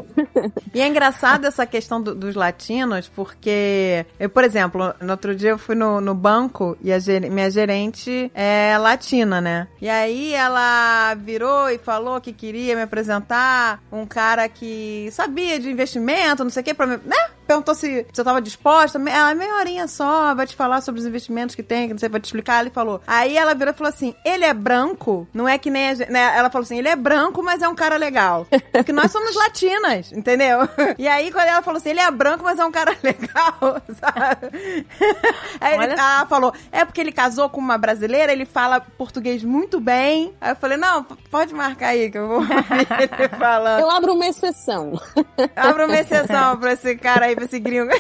E é engraçado essa questão do- dos latinos, porque eu, por exemplo, no outro dia eu fui no, no banco e a ger- minha gerente é latina, né? E aí ela virou e falou que queria me apresentar um cara que sabia de investimento, não sei o que, né? Perguntou se, eu tava disposta. Ela, meia horinha só, vai te falar sobre os investimentos que tem, que não sei, vai te explicar. Ele falou. Aí ela virou e falou assim: ele é branco, não é que nem a gente. Né? Ela falou assim: ele é branco, mas é um cara legal. Porque nós somos [laughs] latinas, entendeu? [laughs] E aí, quando ela falou assim: ele é branco, mas é um cara [laughs] legal, sabe? Aí ele- ela falou: é porque ele casou com uma brasileira, ele fala português muito bem. Aí eu falei: não, pode marcar aí, que eu vou ouvir ele falando. Eu abro uma exceção. Abre uma exceção pra esse cara aí, pra esse gringo.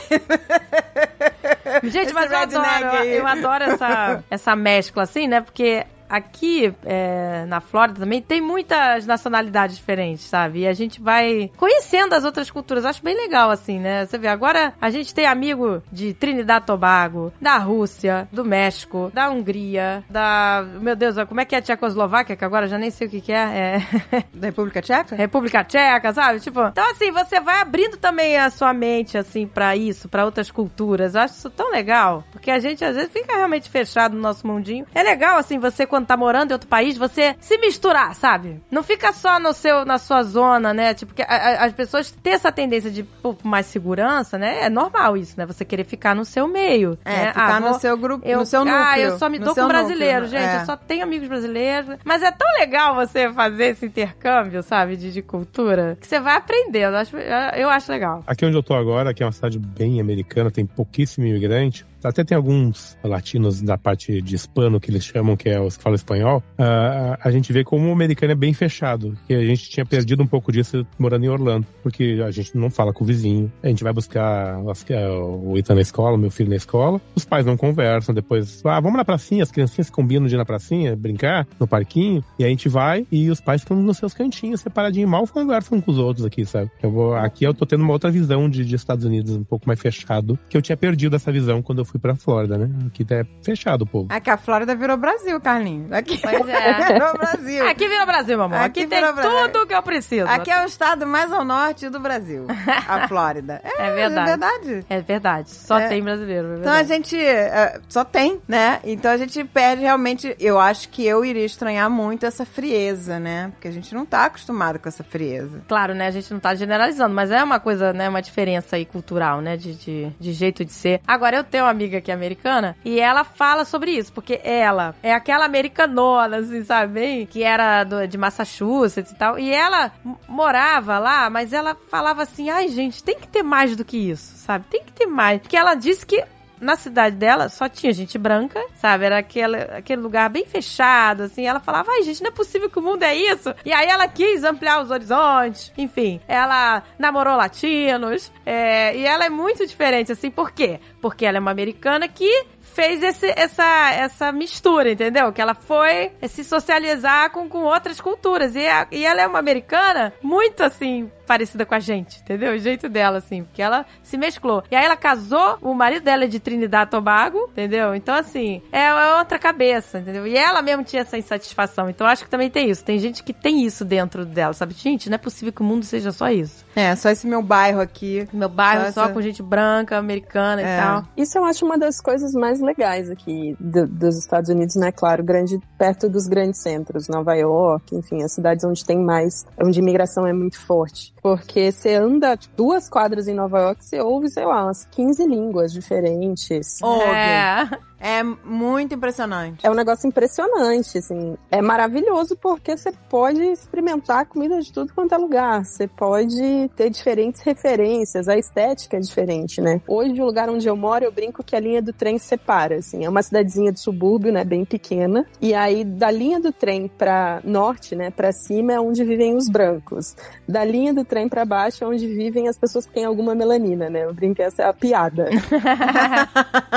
Gente, Esse mas eu adoro, eu adoro essa, essa mescla, assim, né? Porque aqui é, na Flórida também tem muitas nacionalidades diferentes, sabe? E a gente vai conhecendo as outras culturas. Acho bem legal, assim, né? Você vê, agora a gente tem amigo de Trinidad e Tobago, da Rússia, do México, da Hungria, da... Meu Deus, como é que é a Tchecoslováquia? Que agora eu já nem sei o que que é. É... [laughs] Da República Tcheca? República Tcheca, sabe? Tipo, então assim, você vai abrindo também a sua mente assim pra isso, pra outras culturas. Eu acho isso tão legal, porque a gente às vezes fica realmente fechado no nosso mundinho. É legal assim, você quando tá morando em outro país, você se misturar, sabe? Não fica só no seu na sua zona, né? Tipo, que a- a- as pessoas têm essa tendência de pô, mais segurança, né? É normal isso, né? Você querer ficar no seu meio, É, né? ficar Ah, no vou- seu grupo, eu, no seu núcleo. Ah, eu só me dou com brasileiro, núcleo, gente. é. Eu só tenho amigos brasileiros. Mas é tão legal você fazer esse intercâmbio, sabe, de, de cultura, que você vai aprendendo. Eu acho, eu acho legal. Aqui onde eu tô agora, que é uma cidade bem americana, tem pouquíssimo imigrante. Até tem alguns latinos da parte de hispano, que eles chamam, que é os que falam espanhol. Ah, a gente vê como o americano é bem fechado. Que a gente tinha perdido um pouco disso morando em Orlando. Porque a gente não fala com o vizinho. A gente vai buscar eh, o Ethan na escola, meu filho na escola. Os pais não conversam. Depois, ah, vamos na pracinha. As criancinhas combinam de ir na pracinha, brincar no parquinho. E a gente vai e os pais ficam nos seus cantinhos, separadinhos. Mal conversam com os outros aqui, sabe? Eu vou, aqui eu tô tendo uma outra visão de, de Estados Unidos, um pouco mais fechado. Que eu tinha perdido essa visão quando eu fui pra Flórida, né? Aqui é fechado o povo. Aqui a Flórida virou Brasil, Carlinhos. Aqui Pois [laughs] é. virou Brasil. Aqui vira Brasil, mamãe. Aqui, Aqui tem vira Brasil. tudo que eu preciso. Aqui é o estado mais ao norte do Brasil, a [laughs] Flórida. É, É verdade. É verdade. É verdade. Só É. tem brasileiro. É Então a gente é, só tem, né? Então a gente perde realmente. Eu acho que eu iria estranhar muito essa frieza, né? Porque a gente não tá acostumado com essa frieza. Claro, né? A gente não tá generalizando, mas é uma coisa, né? Uma diferença aí cultural, né? De, de, de jeito de ser. Agora, eu tenho uma amiga aqui americana e ela fala sobre isso, porque ela é aquela americanona, assim, sabe? Que era do- de Massachusetts e tal. E ela morava lá, mas ela falava assim: ai, gente, tem que ter mais do que isso, sabe? Tem que ter mais. Porque ela disse que na cidade dela só tinha gente branca, sabe? Era aquele, aquele lugar bem fechado, assim. Ela falava, ai, gente, não é possível que o mundo é isso. E aí ela quis ampliar os horizontes, enfim. Ela namorou latinos, é, e ela é muito diferente, assim, por quê? Porque ela é uma americana que fez esse, essa, essa mistura, entendeu? Que ela foi se socializar com, com outras culturas. E, a- e ela é uma americana muito, assim, parecida com a gente, entendeu? O jeito dela, assim, porque ela se mesclou. E aí ela casou, o marido dela é de Trinidad Tobago, entendeu? Então, assim, é é outra cabeça, entendeu? E ela mesmo tinha essa insatisfação. Então, acho que também tem isso. Tem gente que tem isso dentro dela, sabe? Gente, não é possível que o mundo seja só isso. É, só esse meu bairro aqui. Meu bairro Só só essa- com gente branca, americana É. e tal. Isso eu acho uma das coisas mais legais aqui do- dos Estados Unidos, né? Claro, grande, perto dos grandes centros, Nova York, enfim, as cidades onde tem mais, onde a imigração é muito forte. Porque você anda tipo, duas quadras em Nova York, você ouve, sei lá, umas 15 línguas diferentes. É. É muito impressionante. É um negócio impressionante, assim. É maravilhoso porque você pode experimentar comida de tudo quanto é lugar. Você pode ter diferentes referências. A estética é diferente, né? Hoje, o lugar onde eu moro, eu brinco que a linha do trem separa, assim. É uma cidadezinha de subúrbio, né? Bem pequena. E aí, da linha do trem pra norte, né? Pra cima é onde vivem os brancos. Da linha do trem pra baixo é onde vivem as pessoas que têm alguma melanina, né? Eu brinco que essa é a piada. [laughs]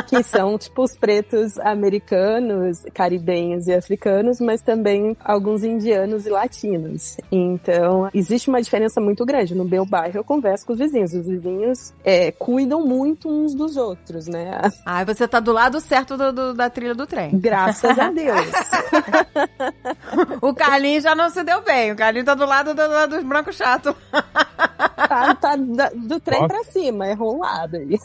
que são tipo os pretos americanos, caribenhos e africanos, mas também alguns indianos e latinos. Então, existe uma diferença muito grande. No meu bairro, eu converso com os vizinhos. Os vizinhos é, cuidam muito uns dos outros, né? Ai, você tá do lado certo do- do- da trilha do trem. Graças a Deus. [laughs] O Carlinhos já não se deu bem. O Carlinhos tá do lado, do, lado dos brancos chatos. Tá, tá do trem Nossa. pra cima, é rolado aí.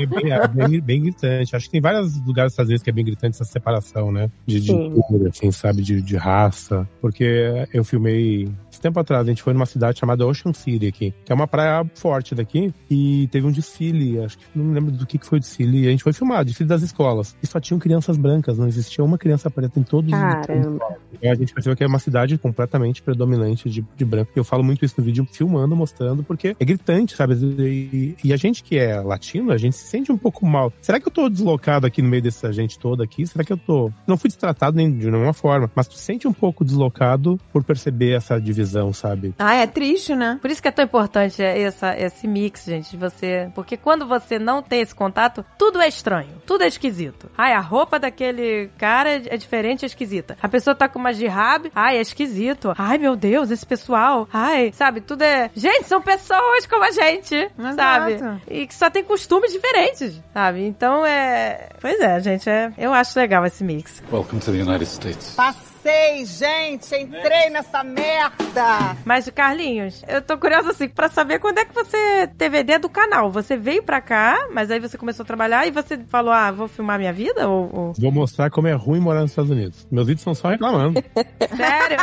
É bem, é bem, bem gritante. Acho que tem vários lugares dos Estados Unidos que é bem gritante essa separação, né? De, de cor, assim, sabe? De, de raça. Porque eu filmei. Tempo atrás, a gente foi numa cidade chamada Ocean City aqui, que é uma praia forte daqui, e teve um desfile, acho que não me lembro do que, que foi o desfile, a gente foi filmar, desfile das escolas. E só tinham crianças brancas, não existia uma criança preta em todos os Caramba. e a gente percebeu que é uma cidade completamente predominante de, de branco. Eu falo muito isso no vídeo, filmando, mostrando, porque é gritante, sabe? E, e a gente que é latino, a gente se sente um pouco mal. Será que eu tô deslocado aqui no meio dessa gente toda aqui? Será que eu tô. Não fui destratado nem de nenhuma forma, mas tu sente um pouco deslocado por perceber essa divisão, sabe? Ah, é triste, né? Por isso que é tão importante essa, esse mix, gente, de você. Porque quando você não tem esse contato, tudo é estranho, tudo é esquisito. Ai, a roupa daquele cara é, diferente, é esquisita. A pessoa tá com uma jihab, ai, é esquisito. Ai, meu Deus, esse pessoal. Ai, sabe, tudo é. Gente, são pessoas como a gente, Exato. sabe? E que só tem costumes diferentes, sabe? Então é. Pois é, gente, é... eu acho legal esse mix. Welcome to the United States. Passei, gente, entrei nessa merda. Mas, Carlinhos, eu tô curiosa assim pra saber quando é que você teve a ideia do canal. Você veio pra cá, mas aí você começou a trabalhar e você falou, ah, vou filmar minha vida? Ou, ou- Vou mostrar como é ruim morar nos Estados Unidos. Meus vídeos são só reclamando. [laughs] Sério?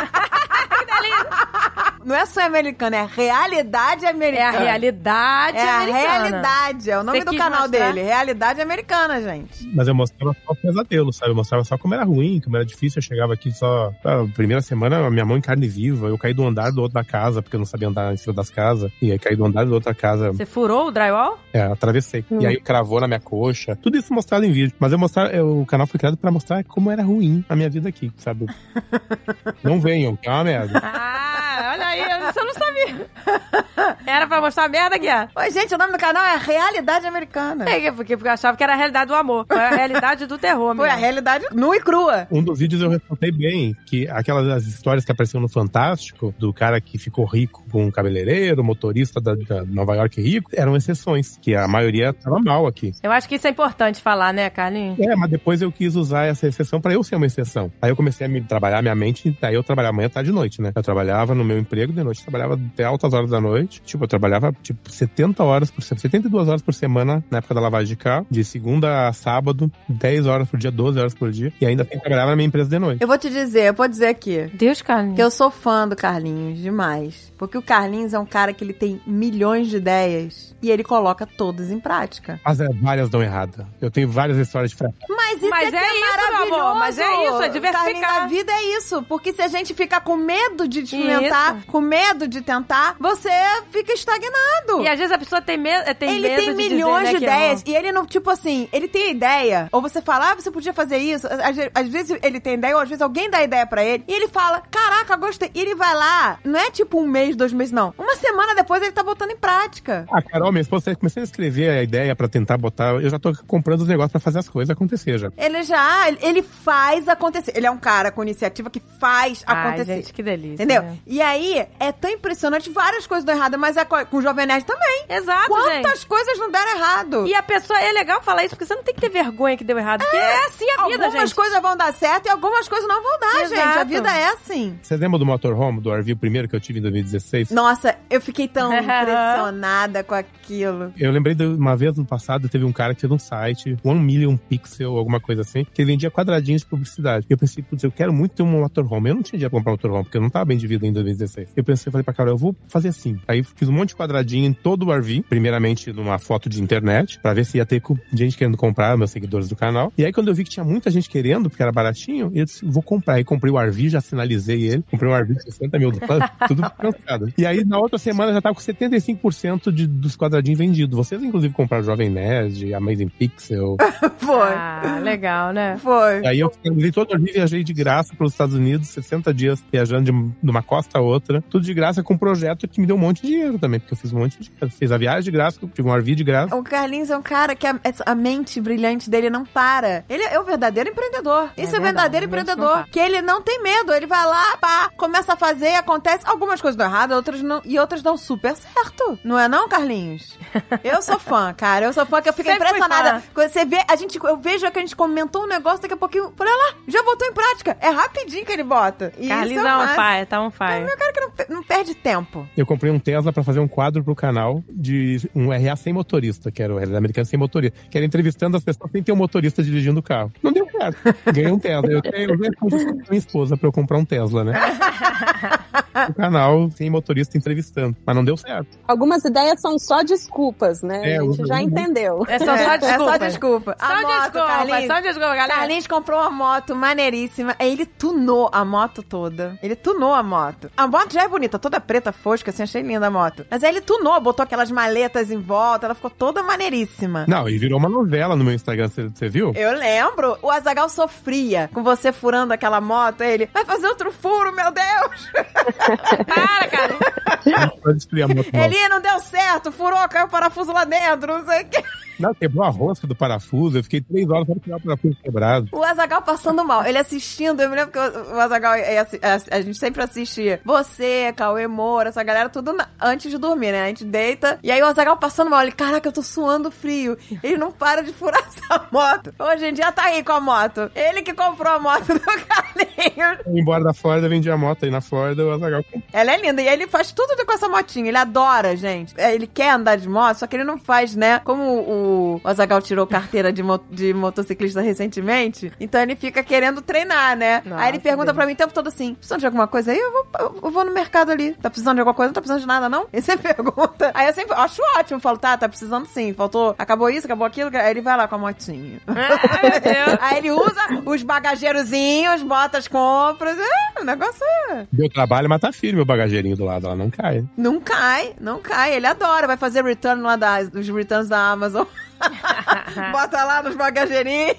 Não é só americano, é realidade é americana. a realidade É a americana. realidade. É o nome Você do canal mostrar? dele. Realidade americana, gente. Mas eu mostrava só pesadelo, sabe? Eu mostrava só como era ruim, como era difícil. Eu chegava aqui só. A primeira semana, minha mão em carne viva. Eu caí do andar do outro da casa, porque eu não sabia andar em cima das casas. E aí caí do andar da outra casa. Você furou o drywall? É, atravessei. Hum. E aí cravou na minha coxa. Tudo isso mostrado em vídeo. Mas eu mostrar, eu- o canal foi criado pra mostrar como era ruim a minha vida aqui, sabe? [laughs] não venham, que é uma merda. Ah, olha aí, eu só não sabia. [laughs] Era pra mostrar a merda, Guiar. Oi, gente, o nome do canal é Realidade Americana. É, porque, porque eu achava que era a realidade do amor. Foi a realidade do terror, Foi a mesmo. realidade nua e crua. Um dos vídeos eu ressaltei bem, que aquelas as histórias que apareciam no Fantástico, do cara que ficou rico com um cabeleireiro, motorista da, da Nova York rico, eram exceções, que a maioria tava mal aqui. Eu acho que isso é importante falar, né, Carlinhos? É, mas depois eu quis usar essa exceção pra eu ser uma exceção. Aí eu comecei a me trabalhar minha mente, daí eu trabalhava manhã, tarde e noite, né? Eu trabalhava no meu emprego de noite, trabalhava até altas horas da noite. Tipo, eu trabalhava, tipo, 70 horas por semana, 72 horas por semana na época da lavagem de carro, de segunda a sábado, 10 horas por dia, 12 horas por dia. E ainda assim trabalhava na minha empresa de noite. Eu vou te dizer, eu vou dizer aqui. Deus, Carlinhos. Que eu sou fã do Carlinhos demais. Porque o Carlinhos é um cara que ele tem milhões de ideias e ele coloca todas em prática. Mas é, várias dão errada. Eu tenho várias histórias de fracasso. Mas isso Mas é, é é isso, meu maravilhoso. amor, mas é isso, é diversificar. Carlinhos, a vida é isso. Porque se a gente fica com medo de experimentar, Isso. com medo de tentar, você fica estagnado. E às vezes a pessoa tem, me tem ele medo tem de milhões dizer, né, de que é ideias. E ele não, tipo assim, ele tem ideia. Ou você fala, ah, você podia fazer isso. Às, às vezes ele tem ideia, ou às vezes alguém dá ideia pra ele. E ele fala, caraca, gostei. E ele vai lá. Não é tipo um mês, dois meses, não. Uma semana depois ele tá botando em prática. A Carol, minha esposa, comecei a escrever a ideia pra tentar botar. Eu já tô comprando os negócios pra fazer as coisas acontecer já. Ele já, ele faz acontecer. Ele é um cara com iniciativa que faz Ai, acontecer. gente, que delícia. Entendeu? né? E aí, é tão impressionante, várias coisas dão errado, mas é co- com o Jovem Nerd também. Exato, Quantas gente. coisas não deram errado? E a pessoa, é legal falar isso, porque você não tem que ter vergonha que deu errado. Porque é assim a vida, algumas gente. coisas vão dar certo e algumas coisas não vão dar, Exato. gente. A vida é assim. Vocês lembram do motorhome, do RV, primeiro que eu tive em 2016? Nossa, eu fiquei tão [laughs] impressionada com aquilo. Eu lembrei de uma vez no passado, teve um cara que fez um site, One Million Pixel, alguma coisa assim, que ele vendia quadradinhos de publicidade. E eu pensei, putz, eu quero muito ter um motorhome. Eu não tinha dinheiro pra comprar um motorhome, porque eu não tava bem de vida em 2016. Eu pensei, falei pra Carol, eu vou fazer assim. Aí fiz um monte de quadradinho em todo o RV, primeiramente numa foto de internet, pra ver se ia ter gente querendo comprar, meus seguidores do canal. E aí quando eu vi que tinha muita gente querendo, porque era baratinho, eu disse, vou comprar. Aí comprei o RV, já sinalizei ele. Comprei um RV de 60 mil dólares, [laughs] tudo cansado. [laughs] E aí na outra semana já tava com 75% de, dos quadradinhos vendidos. Vocês inclusive compraram Jovem Nerd, Amazing Pixel. [laughs] Foi. Ah, legal, né? Foi. E aí eu finalizei todo o RV, viajei de graça pelos Estados Unidos, 60 dias viajando de, de uma costa a outra. Tudo de graça com um projeto que me deu um monte de dinheiro também, porque eu fiz um monte de dinheiro. Fiz a viagem de graça, tive um RV de graça. O Carlinhos é um cara que a, a mente brilhante dele não para. Ele é o verdadeiro empreendedor. Isso é, verdade, verdadeiro empreendedor. Que ele não tem medo. Ele vai lá, pá, começa a fazer, acontece. Algumas coisas dão errado, outras não. E outras dão super certo. Não é não, Carlinhos? Eu sou fã, cara. Eu sou fã que eu fico Sempre impressionada. Quando você vê, a gente, eu vejo que a gente comentou um negócio, daqui a pouquinho, olha lá, já botou em prática. É rapidinho que ele bota. E Carlinhos é um fire, tá um É fire. um cara que não, não perde tempo. Eu comprei um Tesla pra fazer um quadro pro canal de um RA sem motorista, que era o RA americano sem motorista, que era entrevistando as pessoas sem ter um motorista dirigindo o carro. Não deu certo. Ganhei um Tesla. Eu tenho eu ganhei com minha esposa pra eu comprar um Tesla, né? [laughs] o canal sem motorista entrevistando. Mas não deu certo. Algumas ideias são só desculpas, né? É, a gente eu- já eu- entendeu. É só, É, só desculpa. É só desculpa. A Só moto, desculpa, Carlinhos. só desculpa, galera. Carlinhos comprou uma moto maneiríssima. Aí Ele tunou a moto toda. Ele tunou a moto. A moto já é bonita, toda preta, fosca, assim, achei linda a moto. Mas aí ele tunou, botou aquelas maletas em volta, ela ficou toda maneiríssima. Não, e virou uma novela no meu Instagram, você você viu? Eu lembro, o Azagal sofria com você furando aquela moto. Aí ele, vai fazer outro furo, meu Deus! [laughs] Para, cara. Ele não deu certo, furou, caiu o parafuso lá dentro, não sei o que. Não, quebrou a rosca do parafuso. Eu fiquei três horas pra tirar o parafuso quebrado. O Azagal passando mal. Ele assistindo, eu me lembro que o Azagal, a gente sempre assistia. Você, Cauê Moura, essa galera, tudo antes de dormir, né? A gente deita. E aí o Azagal passando mal. Ele, caraca, eu tô suando frio. Ele não para de furar [laughs] essa moto. Hoje em dia tá aí com a moto. Ele que comprou a moto do [laughs] Carlinhos. Embora da Flórida, vendi a moto aí na Flórida, o Azagal Ela é linda. E ele faz tudo com essa motinha. Ele adora, gente. É, Ele quer andar de moto, só que ele não faz, né? Como o o Azagal tirou carteira de, mo- de motociclista recentemente, então ele fica querendo treinar, né? Nossa, aí ele pergunta pra mim o tempo todo assim: precisando de alguma coisa aí? Eu vou, eu- vou no mercado ali. Tá precisando de alguma coisa? Não tá precisando de nada, não? Ele sempre [laughs] pergunta. Aí eu sempre acho ótimo. Eu falo, tá, tá precisando sim. Faltou, acabou isso, acabou aquilo. Aí ele vai lá com a motinha. Ai, [laughs] meu Deus. Aí ele usa os bagageirozinhos, bota as compras. É, o negócio é. deu trabalho, mas tá firme o bagageirinho do lado, ela não cai. Não cai, não cai. Ele adora. Vai fazer return lá da, dos returns da Amazon. Bota lá nos bagageirinhos.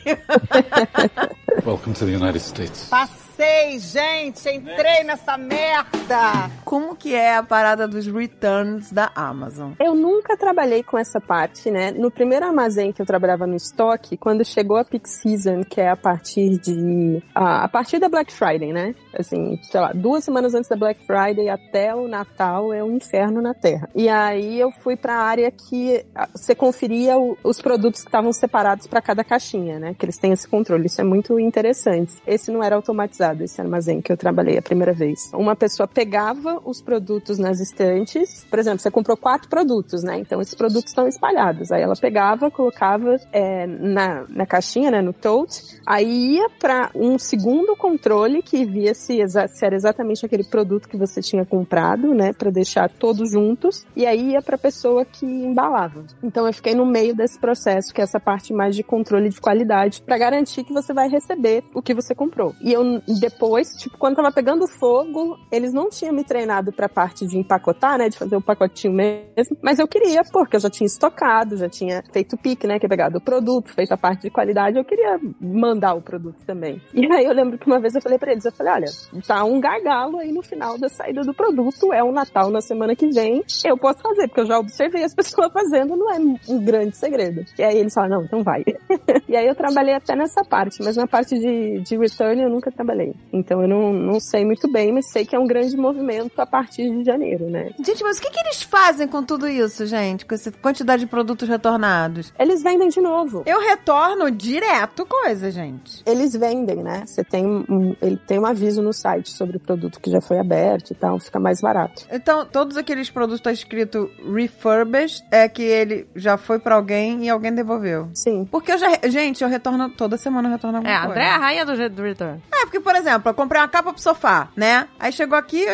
Welcome to the United States. Passei, gente, entrei nessa merda. Como que é a parada dos returns da Amazon? Eu nunca trabalhei com essa parte, né? No primeiro armazém que eu trabalhava no estoque, quando chegou a peak season, que é a partir de a, a partir da Black Friday, né? Assim, sei lá, duas semanas antes da Black Friday até o Natal é um inferno na Terra. E aí eu fui para a área que você conferia o- os produtos que estavam separados para cada caixinha, né? Que eles têm esse controle. Isso é muito interessante. Esse não era automatizado esse armazém que eu trabalhei a primeira vez. Uma pessoa pegava os produtos nas estantes, por exemplo, você comprou quatro produtos, né? Então esses produtos estão espalhados. Aí ela pegava, colocava é, na, na caixinha, né, no tote, aí ia para um segundo controle que via se, se era exatamente aquele produto que você tinha comprado, né, para deixar todos juntos, e aí ia para a pessoa que embalava. Então eu fiquei no meio desse processo, que é essa parte mais de controle de qualidade, para garantir que você vai receber o que você comprou. E eu depois, tipo, quando tava pegando fogo, eles não tinham me treinado para a parte de empacotar, né, de fazer o pacotinho mesmo, mas eu queria, porque eu já tinha estocado, já tinha feito o pique, né, que é pegado o produto, feito a parte de qualidade, eu queria mandar o produto também. E aí eu lembro que uma vez eu falei para eles, eu falei, olha, tá um gargalo aí no final da saída do produto, é um Natal na semana que vem, eu posso fazer, porque eu já observei as [laughs] pessoas fazendo, não é um grande segredo. E aí eles falaram, não, então vai. [laughs] e aí eu trabalhei até nessa parte, mas na parte de, de return eu nunca trabalhei. Então eu não, não sei muito bem, mas sei que é um grande movimento a partir de janeiro, né? Gente, mas o que, que eles fazem com tudo isso, gente? Com essa quantidade de produtos retornados? Eles vendem de novo. Eu retorno direto coisa, gente. Eles vendem, né? Você tem um, ele tem um aviso no site sobre o produto que já foi aberto e tal, fica mais barato. Então, todos aqueles produtos tá escrito refurbished, é que ele já foi pra alguém e alguém devolveu. Sim. Porque eu já, gente, eu retorno toda semana, eu retorno alguma É, a coisa. André é a rainha do, do return. É, porque, por exemplo, eu comprei uma capa pro sofá, né? Aí chegou aqui,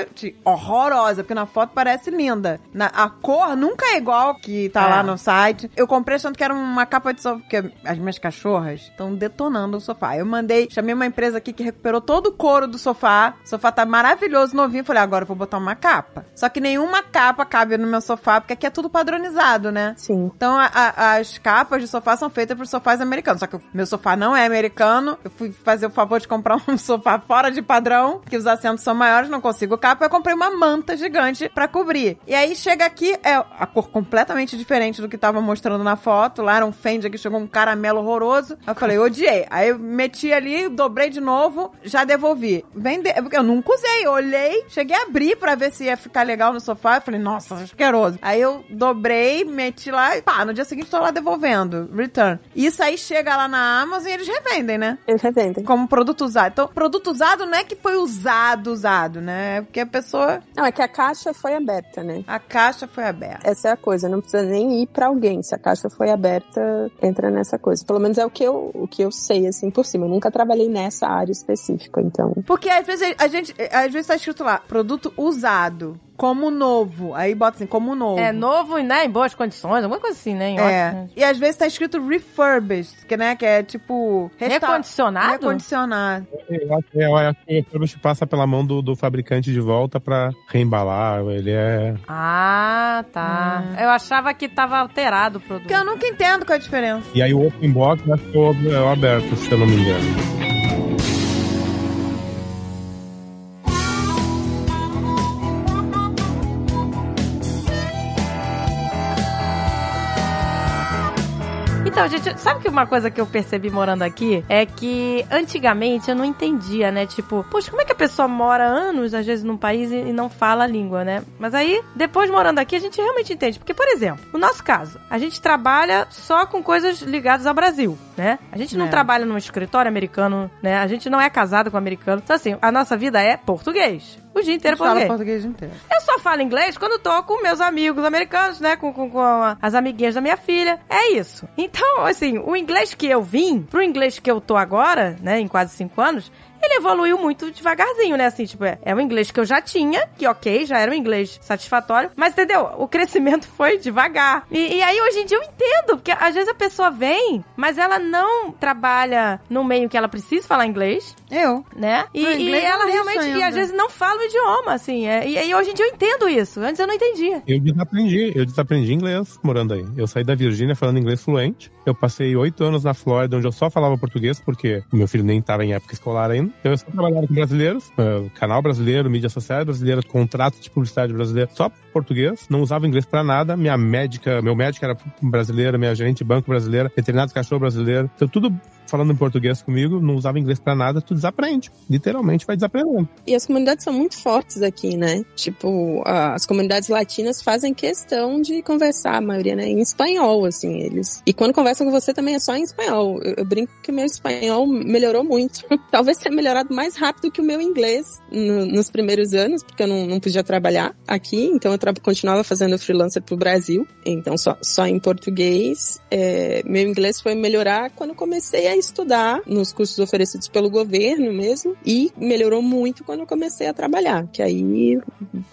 horrorosa, porque na foto parece linda. Na, a cor nunca é igual que tá É. lá no site. Eu comprei achando que era uma capa de sofá, porque as minhas cachorras estão detonando o sofá. Eu mandei, chamei uma empresa aqui que recuperou todo o couro do sofá. O sofá tá maravilhoso, novinho. Falei, agora eu vou botar uma capa. Só que nenhuma capa cabe no meu sofá, porque aqui é tudo padronizado, né? Sim. Então a- a- as capas de sofá são feitas por sofás americanos. Só que o meu sofá não é americano. Eu fui fazer o favor de comprar [laughs] um sofá fora de padrão, que os assentos são maiores, não consigo capa. Eu comprei uma manta gigante pra cobrir. E aí chega aqui, é a cor completamente diferente do que tava mostrando na foto. Lá era um Fendi que chegou um caramelo horroroso. Aí eu falei, odiei. Aí eu meti ali, dobrei de novo, já devolvi. Vende... Porque eu nunca usei. Eu olhei, cheguei a abrir pra ver se ia ficar legal no sofá. Eu falei, nossa, asqueroso. Aí eu dobrei, meti lá e pá, no dia seguinte tô lá devolvendo. Return. Isso aí chega lá na Amazon e eles revendem, né? Eles revendem. Como produto usado. Então, produto usado não é que foi usado, usado, né? É porque a pessoa. Não, é que a caixa foi aberta, né? A caixa foi aberta. Essa é a coisa, não precisa nem ir pra alguém. Se a caixa foi aberta, entra nessa coisa. Pelo menos é o que eu, o que eu sei, assim, por cima. Eu nunca trabalhei nessa área específica, então. Porque às vezes a gente. Às vezes tá escrito lá, produto usado. Como novo. Aí bota assim, como novo. É novo e né, em boas condições, alguma coisa assim, né? Em É. E às vezes tá escrito refurbished, que, né, que é tipo... resta- Recondicionado? Recondicionado. Eu acho que- eu acho que o refurbish passa pela mão do, do fabricante de volta pra reembalar. Ele é. Ah, tá. Eu achava que tava alterado o produto. Porque eu nunca entendo qual é a diferença. E aí o open box que é é aberto, se eu não me engano. Então, gente, sabe que uma coisa que eu percebi morando aqui é que antigamente eu não entendia, né? Tipo, poxa, como é que a pessoa mora anos, às vezes, num país e não fala a língua, né? Mas aí, depois morando aqui, a gente realmente entende. Porque, por exemplo, no nosso caso, a gente trabalha só com coisas ligadas ao Brasil, né? A gente não É. trabalha num escritório americano, né? A gente não é casado com americano. Então, assim, a nossa vida é português. O dia inteiro é Fala português. português inteiro. Eu só falo inglês quando tô com meus amigos americanos, né? Com, com, com a- as amiguinhas da minha filha. É isso. Então, assim, o inglês que eu vim, pro inglês que eu tô agora, né? Em quase cinco anos, ele evoluiu muito devagarzinho, né? Assim, tipo, é, é o inglês que eu já tinha, que ok, já era um inglês satisfatório, mas entendeu? O crescimento [laughs] foi devagar. E, e aí, hoje em dia, eu entendo, porque às vezes a pessoa vem, mas ela não trabalha no meio que ela precisa falar inglês, Eu. né? E, No e inglês ela realmente, e às vezes não fala o idioma, assim. é- e, e hoje em dia eu entendo isso. Antes eu não entendia. Eu desaprendi, eu desaprendi inglês morando aí. Eu saí da Virgínia falando inglês fluente. Eu passei oito anos na Flórida, onde eu só falava português, porque o meu filho nem estava em época escolar ainda. Eu só trabalhava com brasileiros, eh, canal brasileiro, mídia social brasileira, contrato de publicidade brasileira, só português. Não usava inglês pra nada. Minha médica, meu médico era brasileiro, minha agente, banco brasileira, veterinário de cachorro brasileiro. Então tudo falando em português comigo, não usava inglês pra nada, tu desaprende. Literalmente vai desaprendendo. E as comunidades são muito fortes aqui, né? Tipo, as comunidades latinas fazem questão de conversar, a maioria, né, em espanhol, assim, eles. E quando conversam com você também é só em espanhol. Eu, eu brinco que o meu espanhol melhorou muito. [laughs] Talvez tenha melhorado mais rápido que o meu inglês no- nos primeiros anos, porque eu não, não podia trabalhar aqui, então eu continuava fazendo freelancer pro Brasil, então só, só em português. É, meu inglês foi melhorar quando comecei a estudar nos cursos oferecidos pelo governo mesmo, e melhorou muito quando eu comecei a trabalhar, que aí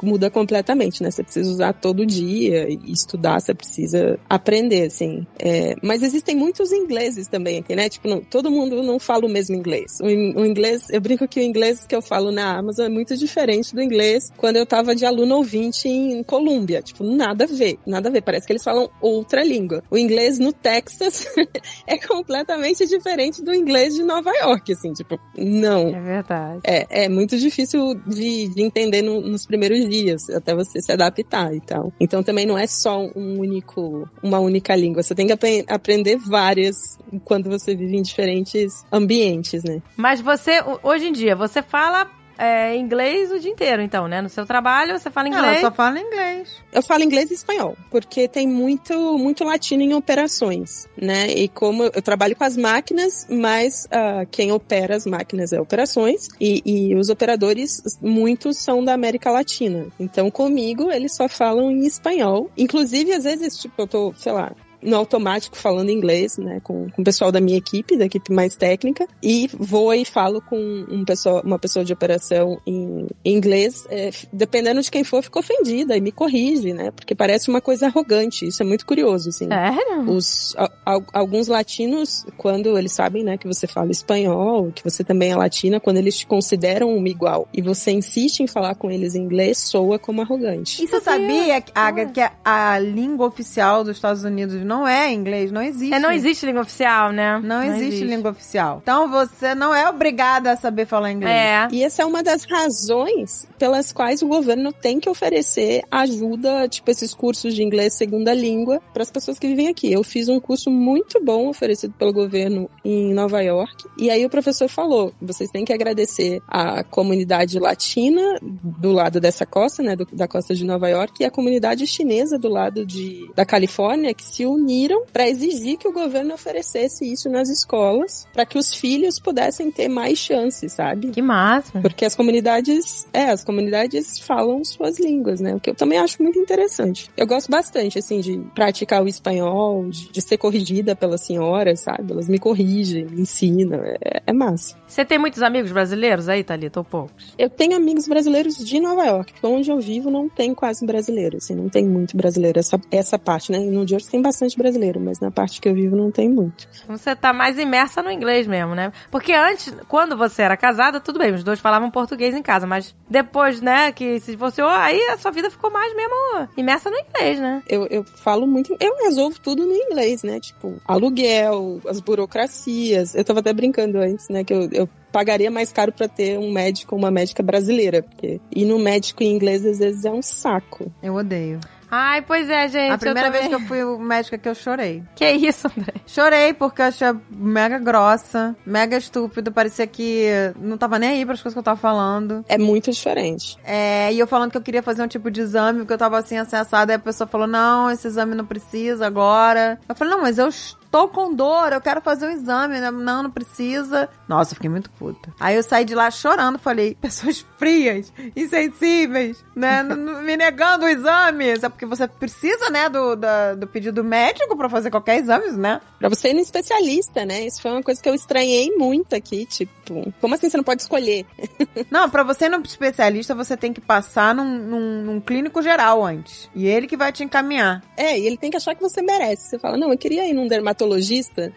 muda completamente, né? Você precisa usar todo dia e estudar, você precisa aprender, assim. É, mas existem muitos ingleses também aqui, né? Tipo, não- todo mundo não fala o mesmo inglês. O, o inglês, eu brinco que o inglês que eu falo na Amazon é muito diferente do inglês quando eu tava de aluno ouvinte em Colômbia. Tipo, nada a ver, nada a ver. Parece que eles falam outra língua. O inglês no Texas [laughs] é completamente diferente do inglês de Nova York, assim, tipo, não. É verdade. É, é muito difícil de, de entender no- nos primeiros dias, até você se adaptar e tal. Então também não é só um único, uma única língua. Você tem que apre- aprender várias quando você vive em diferentes ambientes, né? Mas você, ho- hoje em dia, você fala é, inglês o dia inteiro, então, né? No seu trabalho, você fala Ela inglês. só fala inglês. Eu falo inglês e espanhol, porque tem muito, muito latino em operações, né? E como eu trabalho com as máquinas, mas ah, quem opera as máquinas é operações, e, e os operadores, muitos são da América Latina. Então, comigo, eles só falam em espanhol. Inclusive, às vezes, tipo, eu tô, sei lá, no automático falando inglês, né, com, com o pessoal da minha equipe, da equipe mais técnica, e vou e falo com um pessoa, uma pessoa de operação em, em inglês, é, dependendo de quem for, fica ofendida e me corrige, né, porque parece uma coisa arrogante, isso é muito curioso, assim. Sério? Os, a- al- alguns latinos, quando eles sabem, né, que você fala espanhol, que você também é latina, quando eles te consideram uma igual e você insiste em falar com eles em inglês, soa como arrogante. E você sabia, Agatha, que a, a língua oficial dos Estados Unidos não é inglês? Não existe. É, não existe língua oficial, né? Não existe língua oficial. Então você não é obrigada a saber falar inglês. É. E essa é uma das razões pelas quais o governo tem que oferecer ajuda, tipo esses cursos de inglês segunda língua, para as pessoas que vivem aqui. Eu fiz um curso muito bom oferecido pelo governo em Nova York, e aí o professor falou: vocês têm que agradecer a comunidade latina do lado dessa costa, né, do- da costa de Nova York, e a comunidade chinesa do lado de, da Califórnia, que se uniram para exigir que o governo oferecesse isso nas escolas, para que os filhos pudessem ter mais chances, sabe? Que massa. Porque as comunidades, é, as comunidades falam suas línguas, né? O que eu também acho muito interessante. Eu gosto bastante, assim, de praticar o espanhol, de, de ser corrigida pelas senhoras, sabe? Elas me corrigem, me ensinam. É, é massa. Você tem muitos amigos brasileiros aí, Thalita, ou poucos? Eu tenho amigos brasileiros de Nova York, onde eu vivo não tem quase brasileiro, assim, não tem muito brasileiro. Essa, essa parte, né? No Jersey tem bastante brasileiro, mas na parte que eu vivo não tem muito. Você tá mais imersa no inglês mesmo, né? Porque antes, quando você era casada, tudo bem, os dois falavam português em casa, mas depois, né, que se divorciou, aí a sua vida ficou mais mesmo imersa no inglês, né? Eu, eu falo muito. Eu resolvo tudo no inglês, né? Tipo, aluguel, as burocracias. Eu tava até brincando antes, né? Que eu, eu pagaria mais caro pra ter um médico ou uma médica brasileira. Porque ir no médico em inglês às vezes é um saco. Eu odeio. Ai, pois é, gente. a primeira vez que eu fui o médico que eu chorei. Que isso, André? Chorei porque eu achei mega grossa, mega estúpido. Parecia que não tava nem aí pras coisas que eu tava falando. É muito diferente. É, e eu falando que eu queria fazer um tipo de exame, porque eu tava assim, acessada, aí a pessoa falou, não, esse exame não precisa agora. Eu falei, não, mas eu estou com dor, eu quero fazer um exame. Não, não precisa. Nossa, eu fiquei muito puta. Aí eu saí de lá chorando, falei, [laughs] pessoas frias, insensíveis, né, [laughs] me negando o exame. Sabe, porque você precisa, né, do, da- do pedido médico pra fazer qualquer exame, né? Pra você ir no especialista, né? Isso foi uma coisa que eu estranhei muito aqui. Tipo, como assim você não pode escolher? [laughs] Não, pra você ir no especialista, você tem que passar num, num, num clínico geral antes. E ele que vai te encaminhar. É, e ele tem que achar que você merece. Você fala, não, eu queria ir num dermatologista.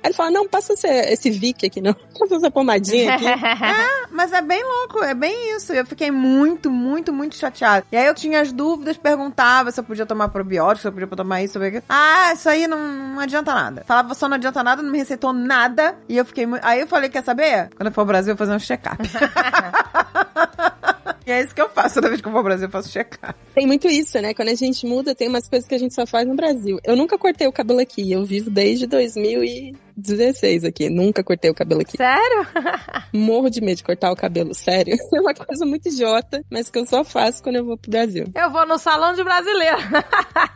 Aí ele fala, não, passa esse, esse Vic aqui, não. [laughs] Passa essa pomadinha aqui. [laughs] Mas é bem louco, é bem isso. Eu fiquei muito, muito, muito chateada. E aí eu tinha as dúvidas, perguntava se eu podia tomar probiótico, se eu podia tomar isso, sobre. Ah, isso aí não, não adianta nada. Falava só não adianta nada, não me receitou nada. E eu fiquei muito. Aí eu falei, quer saber? Quando eu for ao Brasil, eu vou fazer um check-up. [laughs] e é isso que eu faço. Toda vez que eu vou ao Brasil, eu faço check-up. Tem muito isso, né? Quando a gente muda, tem umas coisas que a gente só faz no Brasil. Eu nunca cortei o cabelo aqui. Eu vivo desde 2000 e 16 aqui. Nunca cortei o cabelo aqui. Sério? [laughs] Morro de medo de cortar o cabelo, sério. [laughs] É uma coisa muito idiota, mas que eu só faço quando eu vou pro Brasil. Eu vou no salão de brasileiro.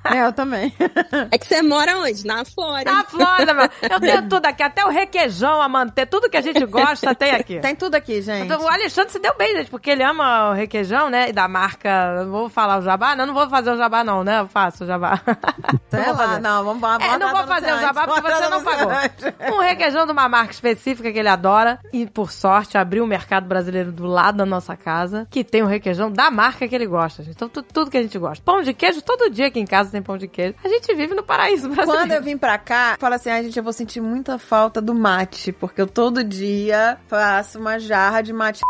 É, eu também. [laughs] É que você mora onde? Na Flórida. Na Flórida, meu. Eu tenho tudo aqui, até o requeijão, a manter, tudo que a gente gosta tem aqui. Tem tudo aqui, gente. Então, o Alexandre se deu bem, gente, porque ele ama o requeijão, né? E da marca. Vou falar o jabá? Não, não vou fazer o jabá, não, né? Eu faço o jabá. Sei Não vou lá, não, vamos vamos É, não vou fazer o jabá porque você não pagou. Um requeijão de uma marca específica que ele adora. E, por sorte, abriu o mercado brasileiro do lado da nossa casa, que tem o requeijão da marca que ele gosta, gente. Então, tu- tudo que a gente gosta. Pão de queijo, todo dia aqui em casa tem pão de queijo. A gente vive no paraíso brasileiro. Quando eu vim pra cá, fala assim, ai gente, eu vou sentir muita falta do mate, porque eu todo dia faço uma jarra de mate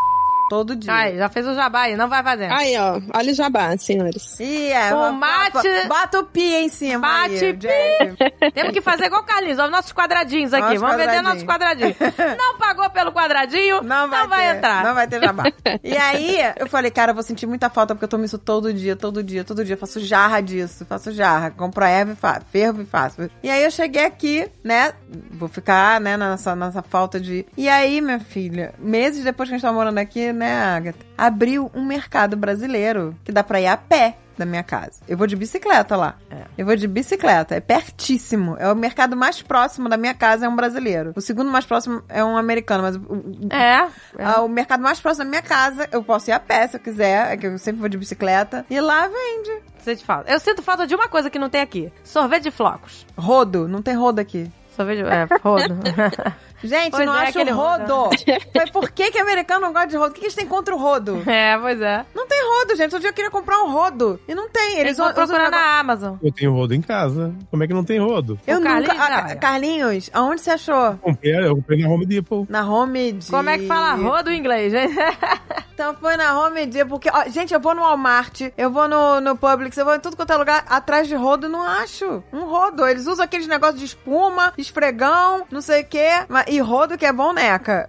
todo dia. Ai, já fez o jabá aí, não vai fazer. Aí, ó. Olha o jabá, senhores. Ih, é. O mate- bo- Bota o pi em cima. Bate aí, pi. Temos que fazer igual o Carlinhos, ó, nossos quadradinhos aqui. Nossos Vamos vender quadradinhos. nossos quadradinhos. [laughs] Não pagou pelo quadradinho, não vai, ter, entrar. Não vai ter jabá. [laughs] e aí, eu falei, cara, eu vou sentir muita falta porque eu tomo isso todo dia, todo dia, todo dia. Faço jarra disso, faço jarra. Compro a erva e faço, fervo e faço. E aí eu cheguei aqui, né? Vou ficar, né, nessa, nessa falta de. E aí, minha filha, meses depois que a gente tá morando aqui, né, Agatha? Abriu um mercado brasileiro que dá pra ir a pé da minha casa. Eu vou de bicicleta lá. Eu vou de bicicleta. É pertíssimo. É o mercado mais próximo da minha casa é um brasileiro. O segundo mais próximo é um americano, mas o, o- É. ah, o mercado mais próximo da minha casa, eu posso ir a pé se eu quiser, é que eu sempre vou de bicicleta. E lá vende. Sinto falta. Eu sinto falta de uma coisa que não tem aqui: sorvete de flocos. Rodo, não tem rodo aqui. Sorvete. É, rodo. [laughs] Gente, Pois não é, acho aquele rodo. Mas [laughs] por que que americano não gosta de rodo? O que que eles têm contra o rodo? é, pois é. Não tem rodo, gente. Outro dia eu queria comprar um rodo. E não tem. Eles Eles vão procurar negócio- na Amazon. Eu tenho rodo em casa. Como é que não tem rodo? Eu O nunca... Carlinhos, Ah. Carlinhos, aonde você achou? Comprei, eu comprei na Home Depot. Na Home Depot. Como é que fala rodo em inglês, hein? [laughs] Então foi na Home Depot, porque, ó, gente, eu vou no Walmart, eu vou no, no Publix, eu vou em tudo quanto é lugar, atrás de rodo, não acho. Um rodo. Eles usam aqueles negócios de espuma, esfregão, não sei o quê. mas- E rodo que é bom, neca.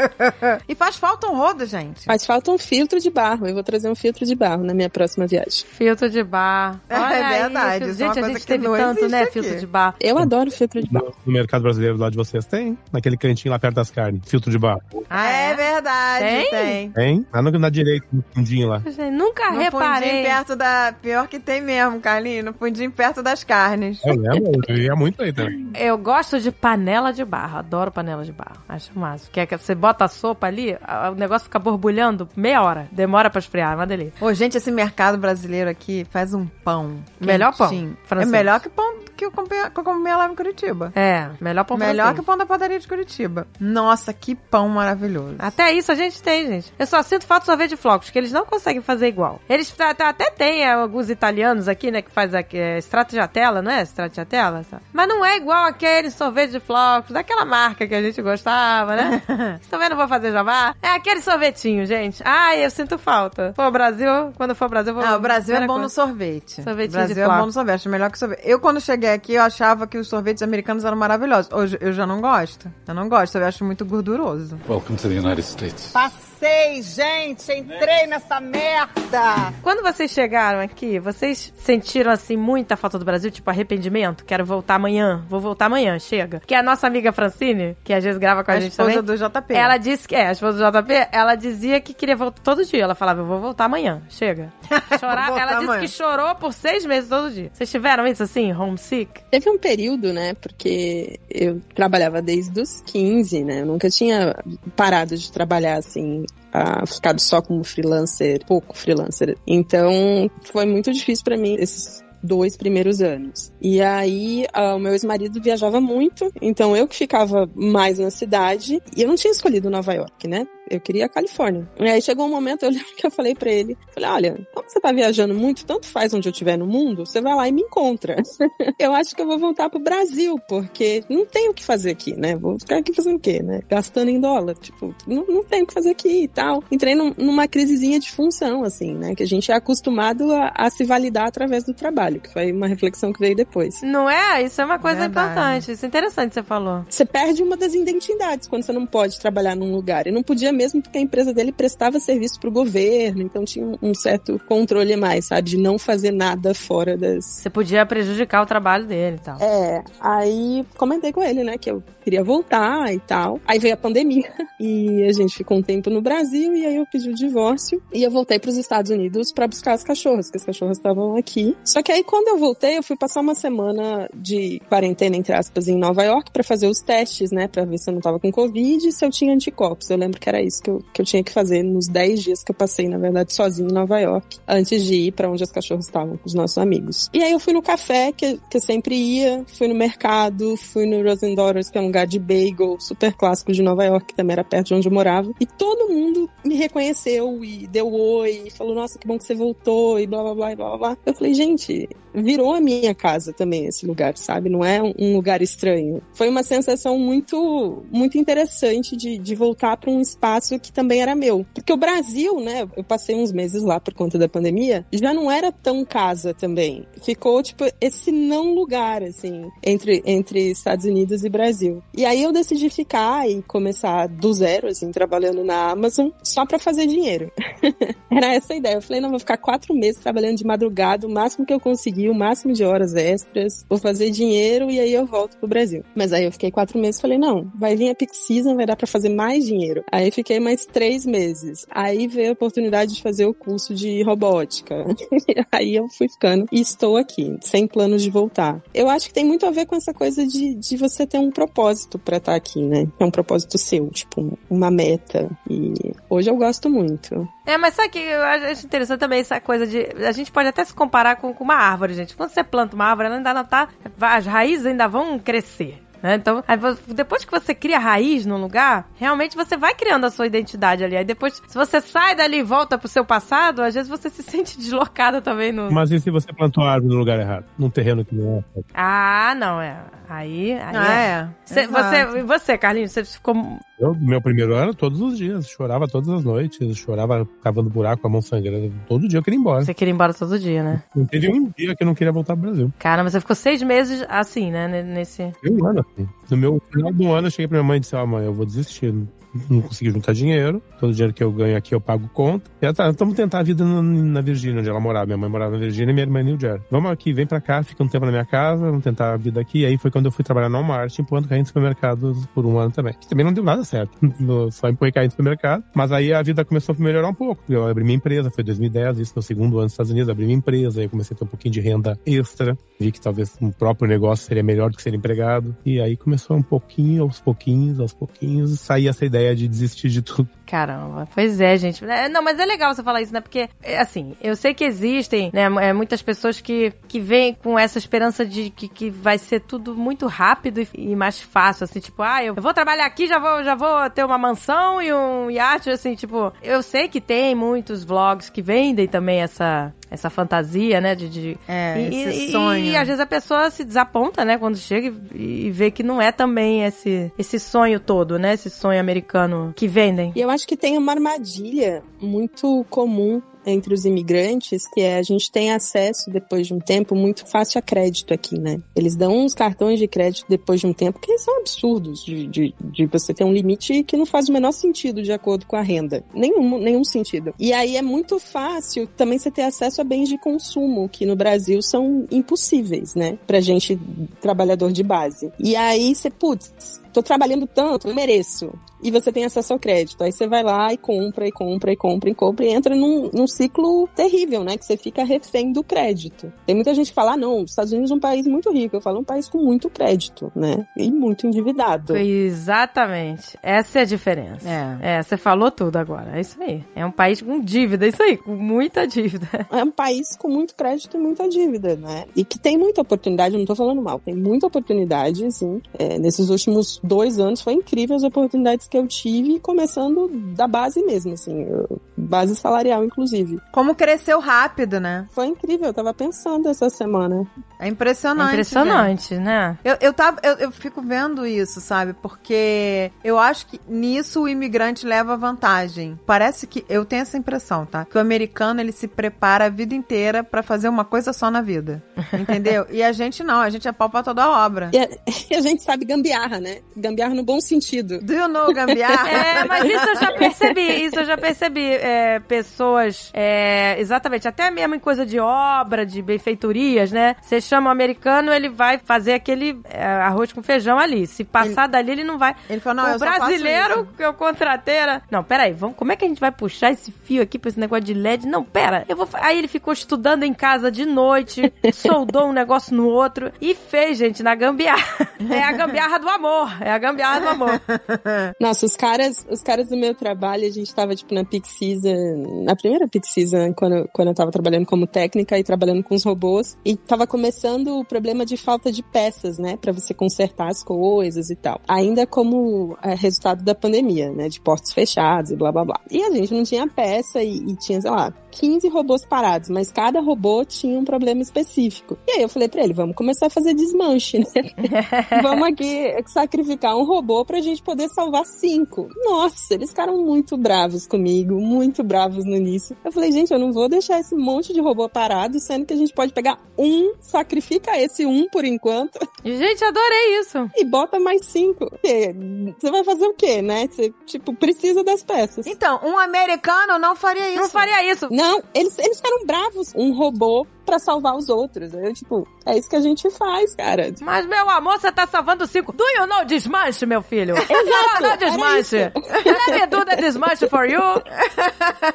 [laughs] e faz falta um rodo, gente. Mas falta um filtro de barro. Eu vou trazer um filtro de barro na minha próxima viagem. Filtro de bar. É Olha aí, verdade, filtro- isso é uma Gente, a gente teve tanto, né? aqui. Filtro de bar. Eu adoro filtro de barro. No, mercado brasileiro lá de vocês tem? Naquele cantinho lá perto das carnes. Filtro de barro. Ah, é? é? verdade, Tem? tem. Tem? Lá no- na direita, no fundinho lá. Gente, nunca No reparei. fundinho perto da... Pior que tem mesmo, Carlinhos. No fundinho perto das carnes. Eu lembro, eu ia muito aí também. Eu gosto de panela de barro, adoro panela de barro. Acho massa. Que é que você bota a sopa ali, o negócio fica borbulhando meia hora. Demora pra esfriar, é uma delícia. Ô, gente, esse mercado brasileiro aqui faz um pão. Melhor pão quentinho. É francês. melhor que pão que eu comprei, que eu comprei lá em Curitiba. É, melhor pão Melhor francês. que o pão da padaria de Curitiba. Nossa, que pão maravilhoso. Até isso a gente tem, gente. Eu só sinto falta de sorvete de flocos, que eles não conseguem fazer igual. Eles tá- tá- até têm é, alguns italianos aqui, né, que faz aqui, é, stracciatella, não é? Stracciatella? sabe? Mas não é igual aquele sorvete de flocos, daquela marca que a gente gostava, né? [laughs] Vocês também não vou fazer jabá? É aquele sorvetinho, gente. Ai, eu sinto falta. Pô, Brasil, quando for Brasil, eu vou... Ah, o Brasil é bom no coisa. sorvete. Sorvetinho o Brasil de é bom flocos. no sorvete, melhor que sorvete. Eu, quando cheguei aqui, eu achava que os sorvetes americanos eram maravilhosos. Hoje eu já não gosto. Eu não gosto, eu acho muito gorduroso. Welcome to the United States. Passei, gente, entrei nessa merda. Quando vocês chegaram aqui, vocês sentiram assim muita falta do Brasil, tipo arrependimento? Quero voltar amanhã, vou voltar amanhã, chega. Que é a nossa amiga Francine, que às vezes grava com a, A gente esposa também. do JP. Ela disse que é, a esposa do JP, ela dizia que queria voltar todo dia. Ela falava, eu vou voltar amanhã, chega. [laughs] Chorar, ela disse amanhã. que chorou por seis meses todo dia. Vocês tiveram isso assim, homesick? Teve um período, né? Porque eu trabalhava desde os 15, né? Eu nunca tinha parado de trabalhar assim. Ah, ficado só como freelancer, pouco freelancer. Então, foi muito difícil pra mim esses dois primeiros anos. E aí, ah, o meu ex-marido viajava muito, então eu que ficava mais na cidade, e eu não tinha escolhido Nova York, né? Eu queria a Califórnia. E aí chegou um momento, eu [laughs] lembro que eu falei pra ele, falei, olha, como você tá viajando muito, tanto faz onde eu estiver no mundo, você vai lá e me encontra. [laughs] eu acho que eu vou voltar pro Brasil, porque não tem o que fazer aqui, né? Vou ficar aqui fazendo o quê, né? Gastando em dólar, tipo, não, não tem o que fazer aqui e tal. Entrei num- numa crisezinha de função, assim, né? Que a gente é acostumado a, a se validar através do trabalho, que foi uma reflexão que veio depois. Não é? Isso é uma coisa Verdade. importante. Isso é interessante que você falou. Você perde uma das identidades quando você não pode trabalhar num lugar. Eu não podia mesmo porque a empresa dele prestava serviço pro governo, então tinha um, certo controle a mais, sabe? De não fazer nada fora das. Você podia prejudicar o trabalho dele e tal. É, aí comentei com ele, né, que eu queria voltar e tal. Aí veio a pandemia [laughs] e a gente ficou um tempo no Brasil e aí eu pedi o divórcio e eu voltei pros Estados Unidos pra buscar as cachorras, que as cachorras estavam aqui. Só que aí quando eu voltei, eu fui passar uma semana de quarentena, entre aspas, em Nova York pra fazer os testes, né, pra ver se eu não tava com Covid e se eu tinha anticorpos. Eu lembro que era isso que eu, que eu tinha que fazer nos 10 dias que eu passei, na verdade, sozinho em Nova York, antes de ir pra onde as cachorras estavam com os nossos amigos. E aí eu fui no café, que, que eu sempre ia, fui no mercado, fui no Rosen Daughters, que é um lugar de bagel super clássico de Nova York, que também era perto de onde eu morava. E todo mundo me reconheceu e deu oi, e falou, nossa, que bom que você voltou, e blá blá blá blá blá. Eu falei, gente, virou a minha casa também esse lugar, sabe? Não é um lugar estranho. Foi uma sensação muito, muito interessante de, de voltar para um espaço que também era meu. Porque o Brasil, né? Eu passei uns meses lá por conta da pandemia, já não era tão casa também. Ficou, tipo, esse não lugar, assim, entre, entre Estados Unidos e Brasil. E aí eu decidi ficar e começar do zero, assim, trabalhando na Amazon, só para fazer dinheiro. [laughs] era essa a ideia. Eu falei, não, vou ficar quatro meses trabalhando de madrugada, o máximo que eu conseguir, o máximo de horas extras, vou fazer dinheiro e aí eu volto pro Brasil. Mas aí eu fiquei quatro meses e falei, não, vai vir a peak season, vai dar pra fazer mais dinheiro. Aí fiquei mais três meses. Aí veio a oportunidade de fazer o curso de robótica. [laughs] aí eu fui ficando e estou aqui, sem planos de voltar. Eu acho que tem muito a ver com essa coisa de, de você ter um propósito pra estar aqui, né? É um propósito seu, tipo, uma meta. E hoje eu gosto muito. É, mas sabe que eu acho interessante também essa coisa de. A gente pode até se comparar com, com uma árvore, gente. Quando você planta uma árvore, ela ainda não tá. As raízes ainda vão crescer. Né? Então, aí depois que você cria raiz num lugar, realmente você vai criando a sua identidade ali. Aí depois, se você sai dali e volta pro seu passado, às vezes você se [laughs] sente deslocada também no. Mas e se você plantou a árvore no lugar errado? Num terreno que não é? Ah, não, é. Aí. aí Ah, é. é. Você, e você, Carlinhos, você ficou. Eu, meu primeiro ano, todos os dias. Chorava todas as noites. Chorava cavando buraco com a mão sangrando. Todo dia eu queria ir embora. Você queria ir embora todo dia, né? Não teve um dia que eu não queria voltar pro Brasil. Cara, mas você ficou seis meses assim, né? ne- Nesse. Um ano assim. No meu final do ano, eu cheguei pra minha mãe e disse: Ó, mãe, eu vou desistir. Não consegui juntar dinheiro. Todo o dinheiro que eu ganho aqui eu pago conta. E ela tá, vamos tentar a vida na, na Virgínia, onde ela morava. Minha mãe morava na Virgínia e minha irmã em New Jersey. Vamos aqui, vem pra cá, fica um tempo na minha casa, vamos tentar a vida aqui. E aí foi quando eu fui trabalhar no Walmart, empurrando carrinho de supermercados por um ano também. Que também não deu nada certo. [laughs] Só empurrei carrinho de supermercado. Mas aí a vida começou a melhorar um pouco. Eu abri minha empresa, foi 2010, isso no segundo ano nos Estados Unidos, abri minha empresa, aí comecei a ter um pouquinho de renda extra. Vi que talvez um próprio negócio seria melhor do que ser empregado. E aí começou um pouquinho, aos pouquinhos, aos pouquinhos, sair essa ideia de desistir de tudo. Caramba, pois é, gente. É, não, mas é legal você falar isso, né? Porque, é, assim, eu sei que existem, né, é, muitas pessoas que, que vêm com essa esperança de que, que vai ser tudo muito rápido e, e mais fácil, assim, tipo, ah, eu vou trabalhar aqui, já vou, já vou ter uma mansão e um iate, assim, tipo, eu sei que tem muitos vlogs que vendem também essa, essa fantasia, né, de... de É, e, esse e- sonho. E, às vezes a pessoa se desaponta, né, quando chega e, e vê que não é também esse, esse sonho todo, né, esse sonho americano que vendem. E eu acho que tem uma armadilha muito comum entre os imigrantes, que é a gente tem acesso, depois de um tempo, muito fácil a crédito aqui, né? Eles dão uns cartões de crédito depois de um tempo que são absurdos, de, de, de você ter um limite que não faz o menor sentido de acordo com a renda. Nenhum, nenhum sentido. E aí é muito fácil também você ter acesso a bens de consumo, que no Brasil são impossíveis, né? Pra gente, trabalhador de base. E aí você, putz, tô trabalhando tanto, eu mereço. E você tem acesso ao crédito. Aí você vai lá e compra, e compra, e compra, e compra, e entra num, num ciclo terrível, né? Que você fica refém do crédito. Tem muita gente que fala, ah, não, os Estados Unidos é um país muito rico. Eu falo, é um país com muito crédito, né? E muito endividado. Exatamente. Essa é a diferença. É. É, você falou tudo agora. É isso aí. É um país com dívida, isso aí, com muita dívida. [laughs] É um país com muito crédito e muita dívida, né? E que tem muita oportunidade, eu não tô falando mal, tem muita oportunidade, sim. É, nesses últimos dois anos foi incrível as oportunidades que eu tive, começando da base mesmo, assim, eu- base salarial, inclusive. Como cresceu rápido, né? Foi incrível, eu tava pensando essa semana. É impressionante. Impressionante, né? Eu, eu, tava, eu, eu fico vendo isso, sabe? Porque eu acho que nisso o imigrante leva vantagem. Parece que. Eu tenho essa impressão, tá? Que o americano ele se prepara a vida inteira pra fazer uma coisa só na vida. Entendeu? [laughs] e a gente não, a gente é pau pra toda obra. E a, [laughs] e a gente sabe gambiarra, né? Gambiarra no bom sentido. Do you know gambiarra? É, mas isso eu já percebi, isso eu já percebi. É, pessoas, é, exatamente, até mesmo em coisa de obra, de benfeitorias, né? Você chama o americano, ele vai fazer aquele é, arroz com feijão ali. Se passar dali, ele não vai. Ele falou, não, o brasileiro que eu contratei era... Não, peraí, vamos, como é que a gente vai puxar esse fio aqui pra esse negócio de LED? Não, pera, eu vou... Aí ele ficou estudando em casa de noite, [laughs] soldou um negócio no outro e fez, gente, na gambiarra. É a gambiarra do amor, é a gambiarra do amor. [laughs] Nossa, os caras, os caras do meu trabalho, a gente tava, tipo, na peak season, na primeira peak season, quando, quando eu tava trabalhando como técnica e trabalhando com os robôs, e tava começando o problema de falta de peças, né, Pra você consertar as coisas e tal. Ainda como é, resultado da pandemia, né, de portos fechados e blá blá blá. E a gente não tinha peça e, e tinha, sei lá, 15 robôs parados, mas cada robô tinha um problema específico. E aí eu falei pra ele, vamos começar a fazer desmanche, né? [laughs] Vamos aqui sacrificar um robô pra gente poder salvar cinco. Nossa, eles ficaram muito bravos comigo, muito bravos no início. Eu falei, gente, eu não vou deixar esse monte de robô parado, sendo que a gente pode pegar um, sacrifica esse um por enquanto Gente, adorei isso. e bota mais cinco. Porque Você vai fazer o quê, né? Você, tipo, precisa das peças. Então, um americano não faria isso. Não faria isso. Não, eles, eles ficaram bravos. Um robô pra salvar os outros. Eu, tipo, é isso que a gente faz, cara. Mas, meu amor, você tá salvando cinco. Do you know desmanche, meu filho? [laughs] Exato. You know desmanche. Let me do the desmanche for you.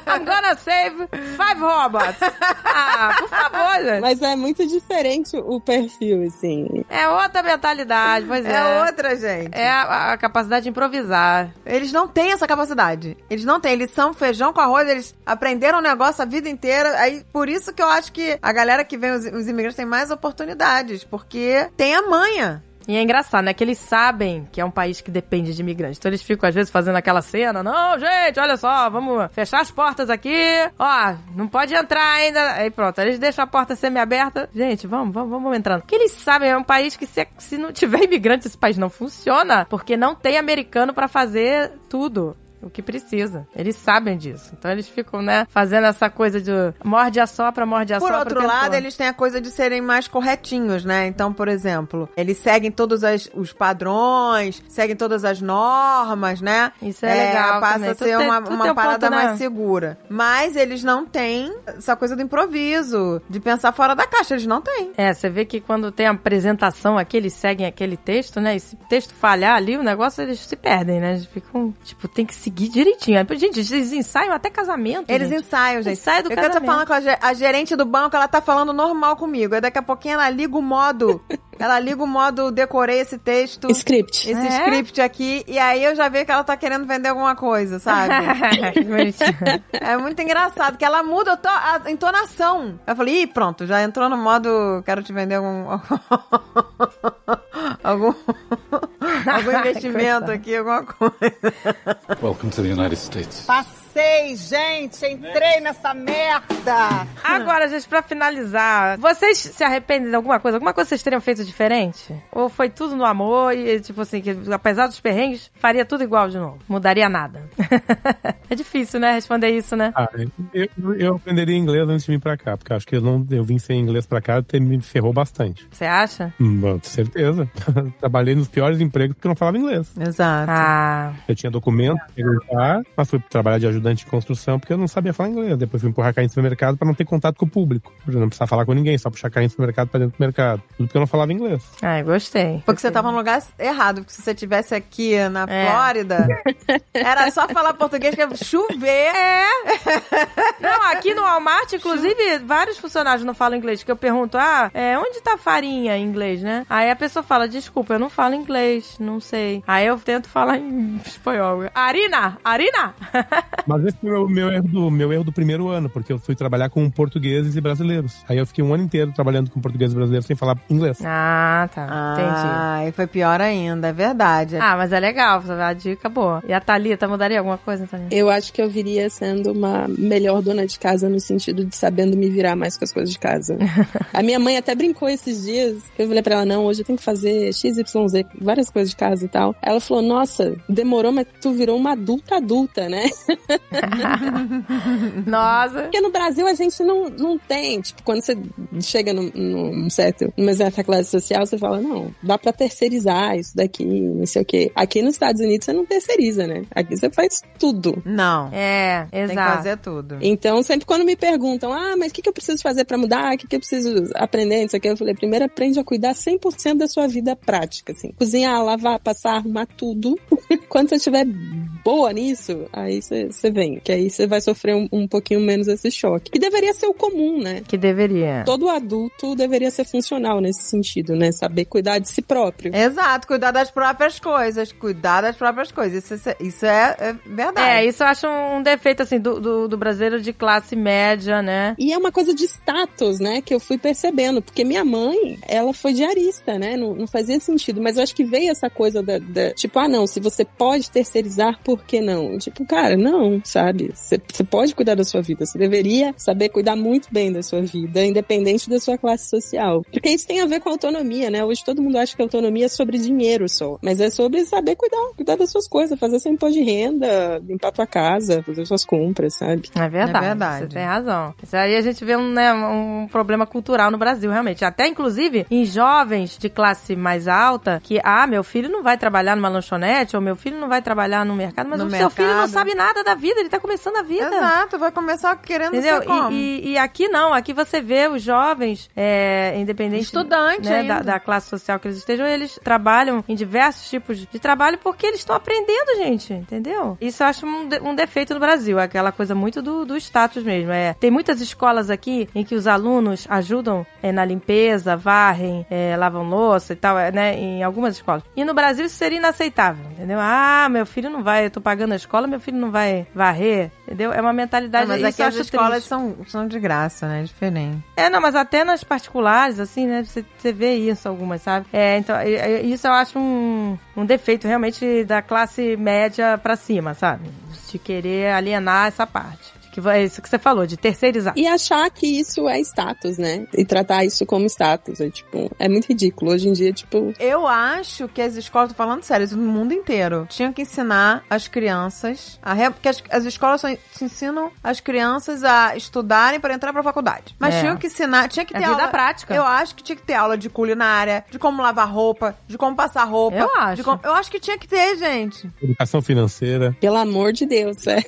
I'm gonna save five robots. Ah, por favor, gente. Mas é muito diferente o perfil, assim. É outra mentalidade, pois é. É outra, gente. É a, a capacidade de improvisar. Eles não têm essa capacidade. Eles não têm. Eles são feijão com arroz, eles aprenderam o negócio a vida inteira. Aí, por isso que eu acho que a galera que vem, os, os imigrantes, tem mais oportunidades. Porque tem a manha. E é engraçado, né? Que eles sabem que é um país que depende de imigrantes. Então eles ficam, às vezes, fazendo aquela cena. Não, gente, olha só, vamos fechar as portas aqui. Ó, não pode entrar ainda. Aí pronto, eles deixam a porta semi-aberta. Gente, vamos, vamos, vamos entrando. Porque eles sabem, é um país que se, se não tiver [laughs] imigrante, esse país não funciona. Porque não tem americano pra fazer tudo. O que precisa. Eles sabem disso. Então eles ficam, né, fazendo essa coisa de morde a sopra, morde a Por sopra. outro o tempo lado, eles têm a coisa de serem mais corretinhos, né? Então, por exemplo, eles seguem todos as- os padrões, seguem todas as normas, né? Isso é legal Passa também. a ser uma, tu uma tem um parada ponto, né? mais segura. Mas eles não têm essa coisa do improviso, de pensar fora da caixa. Eles não têm. É, você vê que quando tem a apresentação aqui, eles seguem aquele texto, né? E se o texto falhar ali, o negócio, eles se perdem, né? Eles ficam, tipo, tem que seguir direitinho. Aí, Gente, eles ensaiam até casamento. Eles gente. ensaiam, gente. Ensaio do é que eu tô casamento. falando com a, ge- a gerente do banco, ela tá falando normal comigo. Aí daqui a pouquinho ela liga o modo. [laughs] ela liga o modo decorei esse texto. Script. Esse É? script aqui, e aí eu já vejo que ela tá querendo vender alguma coisa, sabe? [laughs] Que bonitinho. é muito engraçado, que ela muda a entonação. Eu falei, ih, pronto, já entrou no modo, quero te vender algum... [laughs] algum... algum investimento [laughs] aqui, alguma coisa. Welcome to the United States. Passei, gente, entrei nessa merda. Agora, gente, pra finalizar, vocês se arrependem de alguma coisa? Alguma coisa vocês teriam feito diferente? Ou foi tudo no amor e, tipo assim, que apesar dos perrengues, faria tudo igual de novo? Mudaria nada? [laughs] é difícil, né? Responder isso, né? Ah, eu, eu aprenderia inglês antes de vir pra cá, porque eu acho que eu, não, eu vim sem inglês pra cá e me ferrou bastante. Você acha? Hum, Com certeza. [laughs] Trabalhei nos piores empregos porque eu não falava inglês. Exato. Ah, Eu tinha documento pra perguntar, mas fui trabalhar de ajudante de construção porque eu não sabia falar inglês. Depois fui empurrar carrinho no supermercado pra não ter contato com o público. Pra não precisar falar com ninguém, só puxar carrinho no supermercado pra dentro do mercado. Tudo porque eu não falava inglês. ai, gostei. Porque você tava no lugar errado, porque se você tivesse aqui na É. Flórida, [laughs] era só falar português que ia chover. É. Não, aqui no Walmart, inclusive, vários funcionários não falam inglês. Que eu pergunto, ah, é, onde tá farinha em inglês, né? Aí a pessoa fala, desculpa, eu não falo inglês, não sei. Aí eu tento falar em espanhol. Harina! Mas [laughs] Mas esse foi o meu erro, do, meu erro do primeiro ano, porque eu fui trabalhar com portugueses e brasileiros. Aí eu fiquei um ano inteiro trabalhando com portugueses e brasileiros sem falar inglês. Ah, tá. Entendi. Ah, e foi pior ainda, é verdade. Ah, mas é legal, a dica boa. E a Thalita, mudaria alguma coisa, Thalita? Eu acho que eu viria sendo uma melhor dona de casa no sentido de sabendo me virar mais com as coisas de casa. [laughs] a minha mãe até brincou esses dias. Eu falei pra ela, não, hoje eu tenho que fazer XYZ, várias coisas de casa e tal. Ela falou, nossa, demorou, mas tu virou uma adulta adulta, né? [laughs] [laughs] Nossa. Porque no Brasil a gente não, não tem, tipo, quando você chega num, num certo, numa certa classe social, você fala, não, dá pra terceirizar isso daqui, não sei o quê. Aqui nos Estados Unidos você não terceiriza, né? Aqui você faz tudo. Não. É, Tem que exato. fazer tudo. Então, sempre quando me perguntam, ah, mas o que, que eu preciso fazer pra mudar? O que, que eu preciso aprender? Isso aqui, eu falei, primeiro aprende a cuidar 100% da sua vida prática, assim. Cozinhar, lavar, passar, arrumar tudo. [laughs] quando você estiver boa nisso, aí você você vem. Que aí você vai sofrer um, um pouquinho menos esse choque. Que deveria ser o comum, né? Que deveria. Todo adulto deveria ser funcional nesse sentido, né? Saber cuidar de si próprio. Exato, cuidar das próprias coisas. Cuidar das próprias coisas. Isso, é- isso é, é verdade. É, isso eu acho um defeito, assim, do, do, do brasileiro de classe média, né? E é uma coisa de status, né, que eu fui percebendo, porque minha mãe, ela foi diarista, né, não, não fazia sentido, mas eu acho que veio essa coisa da, da- tipo, ah, não, se você pode terceirizar, por que não? Tipo, cara, não, sabe? Você pode cuidar da sua vida, você deveria saber cuidar muito bem da sua vida, independente da sua classe social. Porque isso tem a ver com autonomia, né? Hoje todo mundo acha que autonomia é sobre dinheiro só, mas é sobre saber cuidar, cuidar das suas coisas, fazer seu imposto de renda, limpar tua casa, fazer suas compras, sabe? É verdade. É verdade. Você tem razão. Isso aí a gente vê um, né, um problema cultural no Brasil, realmente. Até, inclusive, em jovens de classe mais alta, que, ah, meu filho não vai trabalhar numa lanchonete, ou meu filho não vai trabalhar no mercado, mas No o seu filho não mercado. sabe nada da vida, ele tá começando a vida. Exato, vai começar querendo Entendeu? ser como. E, e- e aqui não, aqui você vê os jovens, é, independente Estudante né, da, da classe social que eles estejam, eles trabalham em diversos tipos de trabalho porque eles estão aprendendo, gente, entendeu? Isso eu acho um, de- um defeito no Brasil, aquela coisa muito do, do status mesmo. É, tem muitas escolas aqui em que os alunos ajudam é, na limpeza, varrem, é, lavam louça e tal, é, né? Em algumas escolas. E no Brasil isso seria inaceitável, entendeu? Ah, meu filho não vai, eu tô pagando a escola, meu filho não vai varrer, entendeu? É uma mentalidade É, mas aqui as escolas triste. são, são de graça, né? Diferente. É, não, mas até nas particulares, assim, né? Você, você vê isso algumas, sabe? É, então, isso eu acho um, um defeito realmente da classe média pra cima, sabe? De querer alienar essa parte. Que é isso que você falou, de terceirizar. E achar que isso é status, né? E tratar isso como status. É tipo, é muito ridículo. Hoje em dia, tipo, Eu acho que as escolas, tô falando sério, isso no mundo inteiro, tinham que ensinar as crianças, a re... porque as, as escolas só ensinam as crianças a estudarem para entrar pra faculdade. Mas É. tinham que ensinar, tinha que É ter vida aula... prática. Eu acho que tinha que ter aula de culinária, de como lavar roupa, de como passar roupa. Eu acho. como- Eu acho que tinha que ter, gente. Educação financeira. pelo amor de Deus, é.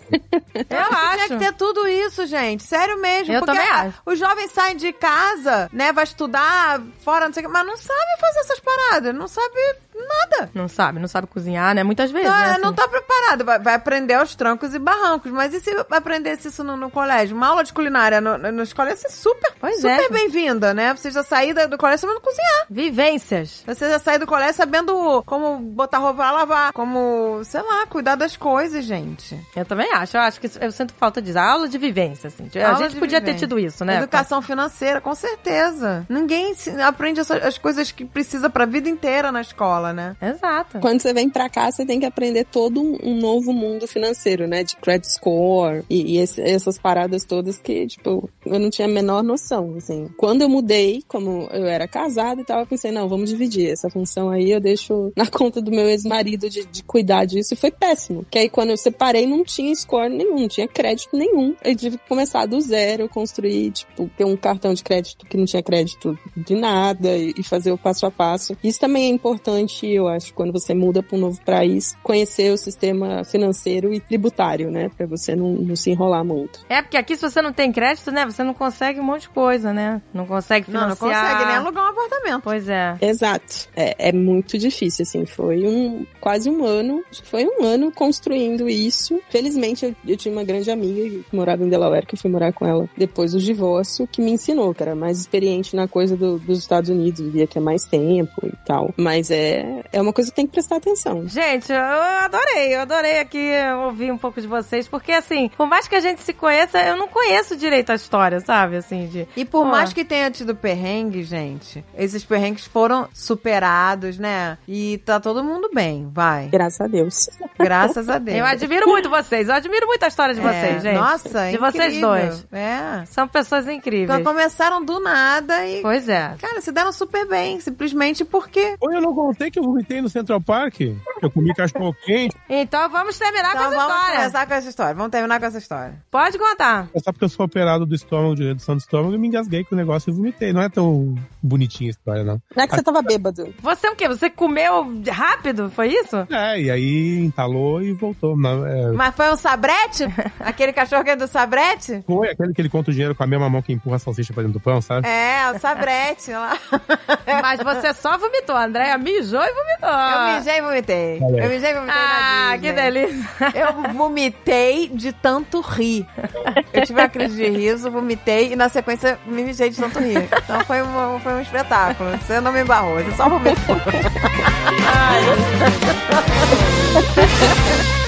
Eu acho. Tinha que ter tudo isso, gente. Sério mesmo. Eu porque a- os jovens saem de casa, né? Vai estudar fora, não sei o que, mas não sabe fazer essas paradas. Não sabe nada. Não sabe, não sabe cozinhar, né? Muitas vezes, Tá, né? assim. Não tá preparado. Vai, vai aprender aos trancos e barrancos. Mas e se aprendesse isso no, no colégio? Uma aula de culinária no, no, na escola ia ser super, Pois super é. bem-vinda, né? Você já sair do colégio sabendo cozinhar. Vivências. Você já sair do colégio sabendo como botar roupa pra lavar, como, sei lá, cuidar das coisas, gente. Eu também acho. Eu acho que eu sinto falta disso. A aula de vivência, assim. A Aula gente podia ter vivência. tido isso, né? Educação financeira, com certeza. Ninguém se- aprende as coisas que precisa pra vida inteira na escola, né? Exato. Quando você vem pra cá, você tem que aprender todo um, um novo mundo financeiro, né? De credit score e, e esse- essas paradas todas que, tipo, eu não tinha a menor noção, assim. Quando eu mudei, como eu era casada e tal, eu pensei, não, vamos dividir. Essa função aí eu deixo na [laughs] conta do meu ex-marido de, de cuidar disso e foi péssimo. Que aí quando eu separei, não tinha score nenhum, não tinha crédito nenhum. Eu tive que começar do zero, construir, tipo, ter um cartão de crédito que não tinha crédito de nada e, fazer o passo a passo. Isso também é importante, eu acho, quando você muda para um novo país, conhecer o sistema financeiro e tributário, né? Pra você não, não se enrolar muito. É, porque aqui se você não tem crédito, né? Você não consegue um monte de coisa, né? Não consegue Não, financiar. não consegue nem alugar um apartamento. Pois é. Exato. É, é muito difícil, assim. Foi um quase um ano. Acho que foi um ano construindo isso. Felizmente, eu, eu tinha uma grande amiga que morava em Delaware, que eu fui morar com ela depois do divórcio, que me ensinou, que era mais experiente na coisa do- dos Estados Unidos, vivia aqui há mais tempo e tal. Mas é, é uma coisa que tem que prestar atenção. Gente, eu adorei, eu adorei aqui ouvir um pouco de vocês, porque assim, por mais que a gente se conheça, eu não conheço direito a história, sabe? Assim, de. E por mais que tenha tido perrengue, gente, esses perrengues foram superados, né? E tá todo mundo bem, vai. Graças a Deus. Graças a [laughs] Deus. Eu admiro muito vocês, eu admiro muito a história de vocês, É, gente. Nossa, De vocês incrível. dois. É. São pessoas incríveis. Então, começaram do nada e, Pois é. cara, se deram super bem, simplesmente porque. Oi, eu não contei que eu vomitei no Central Park. Eu comi cachorro quente. Então vamos terminar Então com essa vamos história. começar com essa história. Vamos terminar com essa história. Pode contar. É só porque eu sou operado do estômago, de redução do estômago, e me engasguei com o negócio e vomitei. Não é tão bonitinha a história, não. Não é que você tava bêbado. Você o quê? Você comeu rápido? Foi isso? É, e aí entalou e voltou. Não, é, Mas foi um sabrete? [laughs] Aquele cachorro que é do sabrete? foi aquele que ele conta o dinheiro com a mesma mão que empurra a salsicha pra dentro do pão, sabe? É, o sabrete lá. [laughs] Mas você só vomitou. A Andréia mijou e vomitou. Eu mijei e vomitei. Aí. Eu mijei e vomitei Ah, que delícia. Eu vomitei de tanto rir. Eu tive uma crise de riso, vomitei e na sequência me mijei de tanto rir. Então foi um, foi um espetáculo. Você não me embarrou, você só vomitou. [laughs]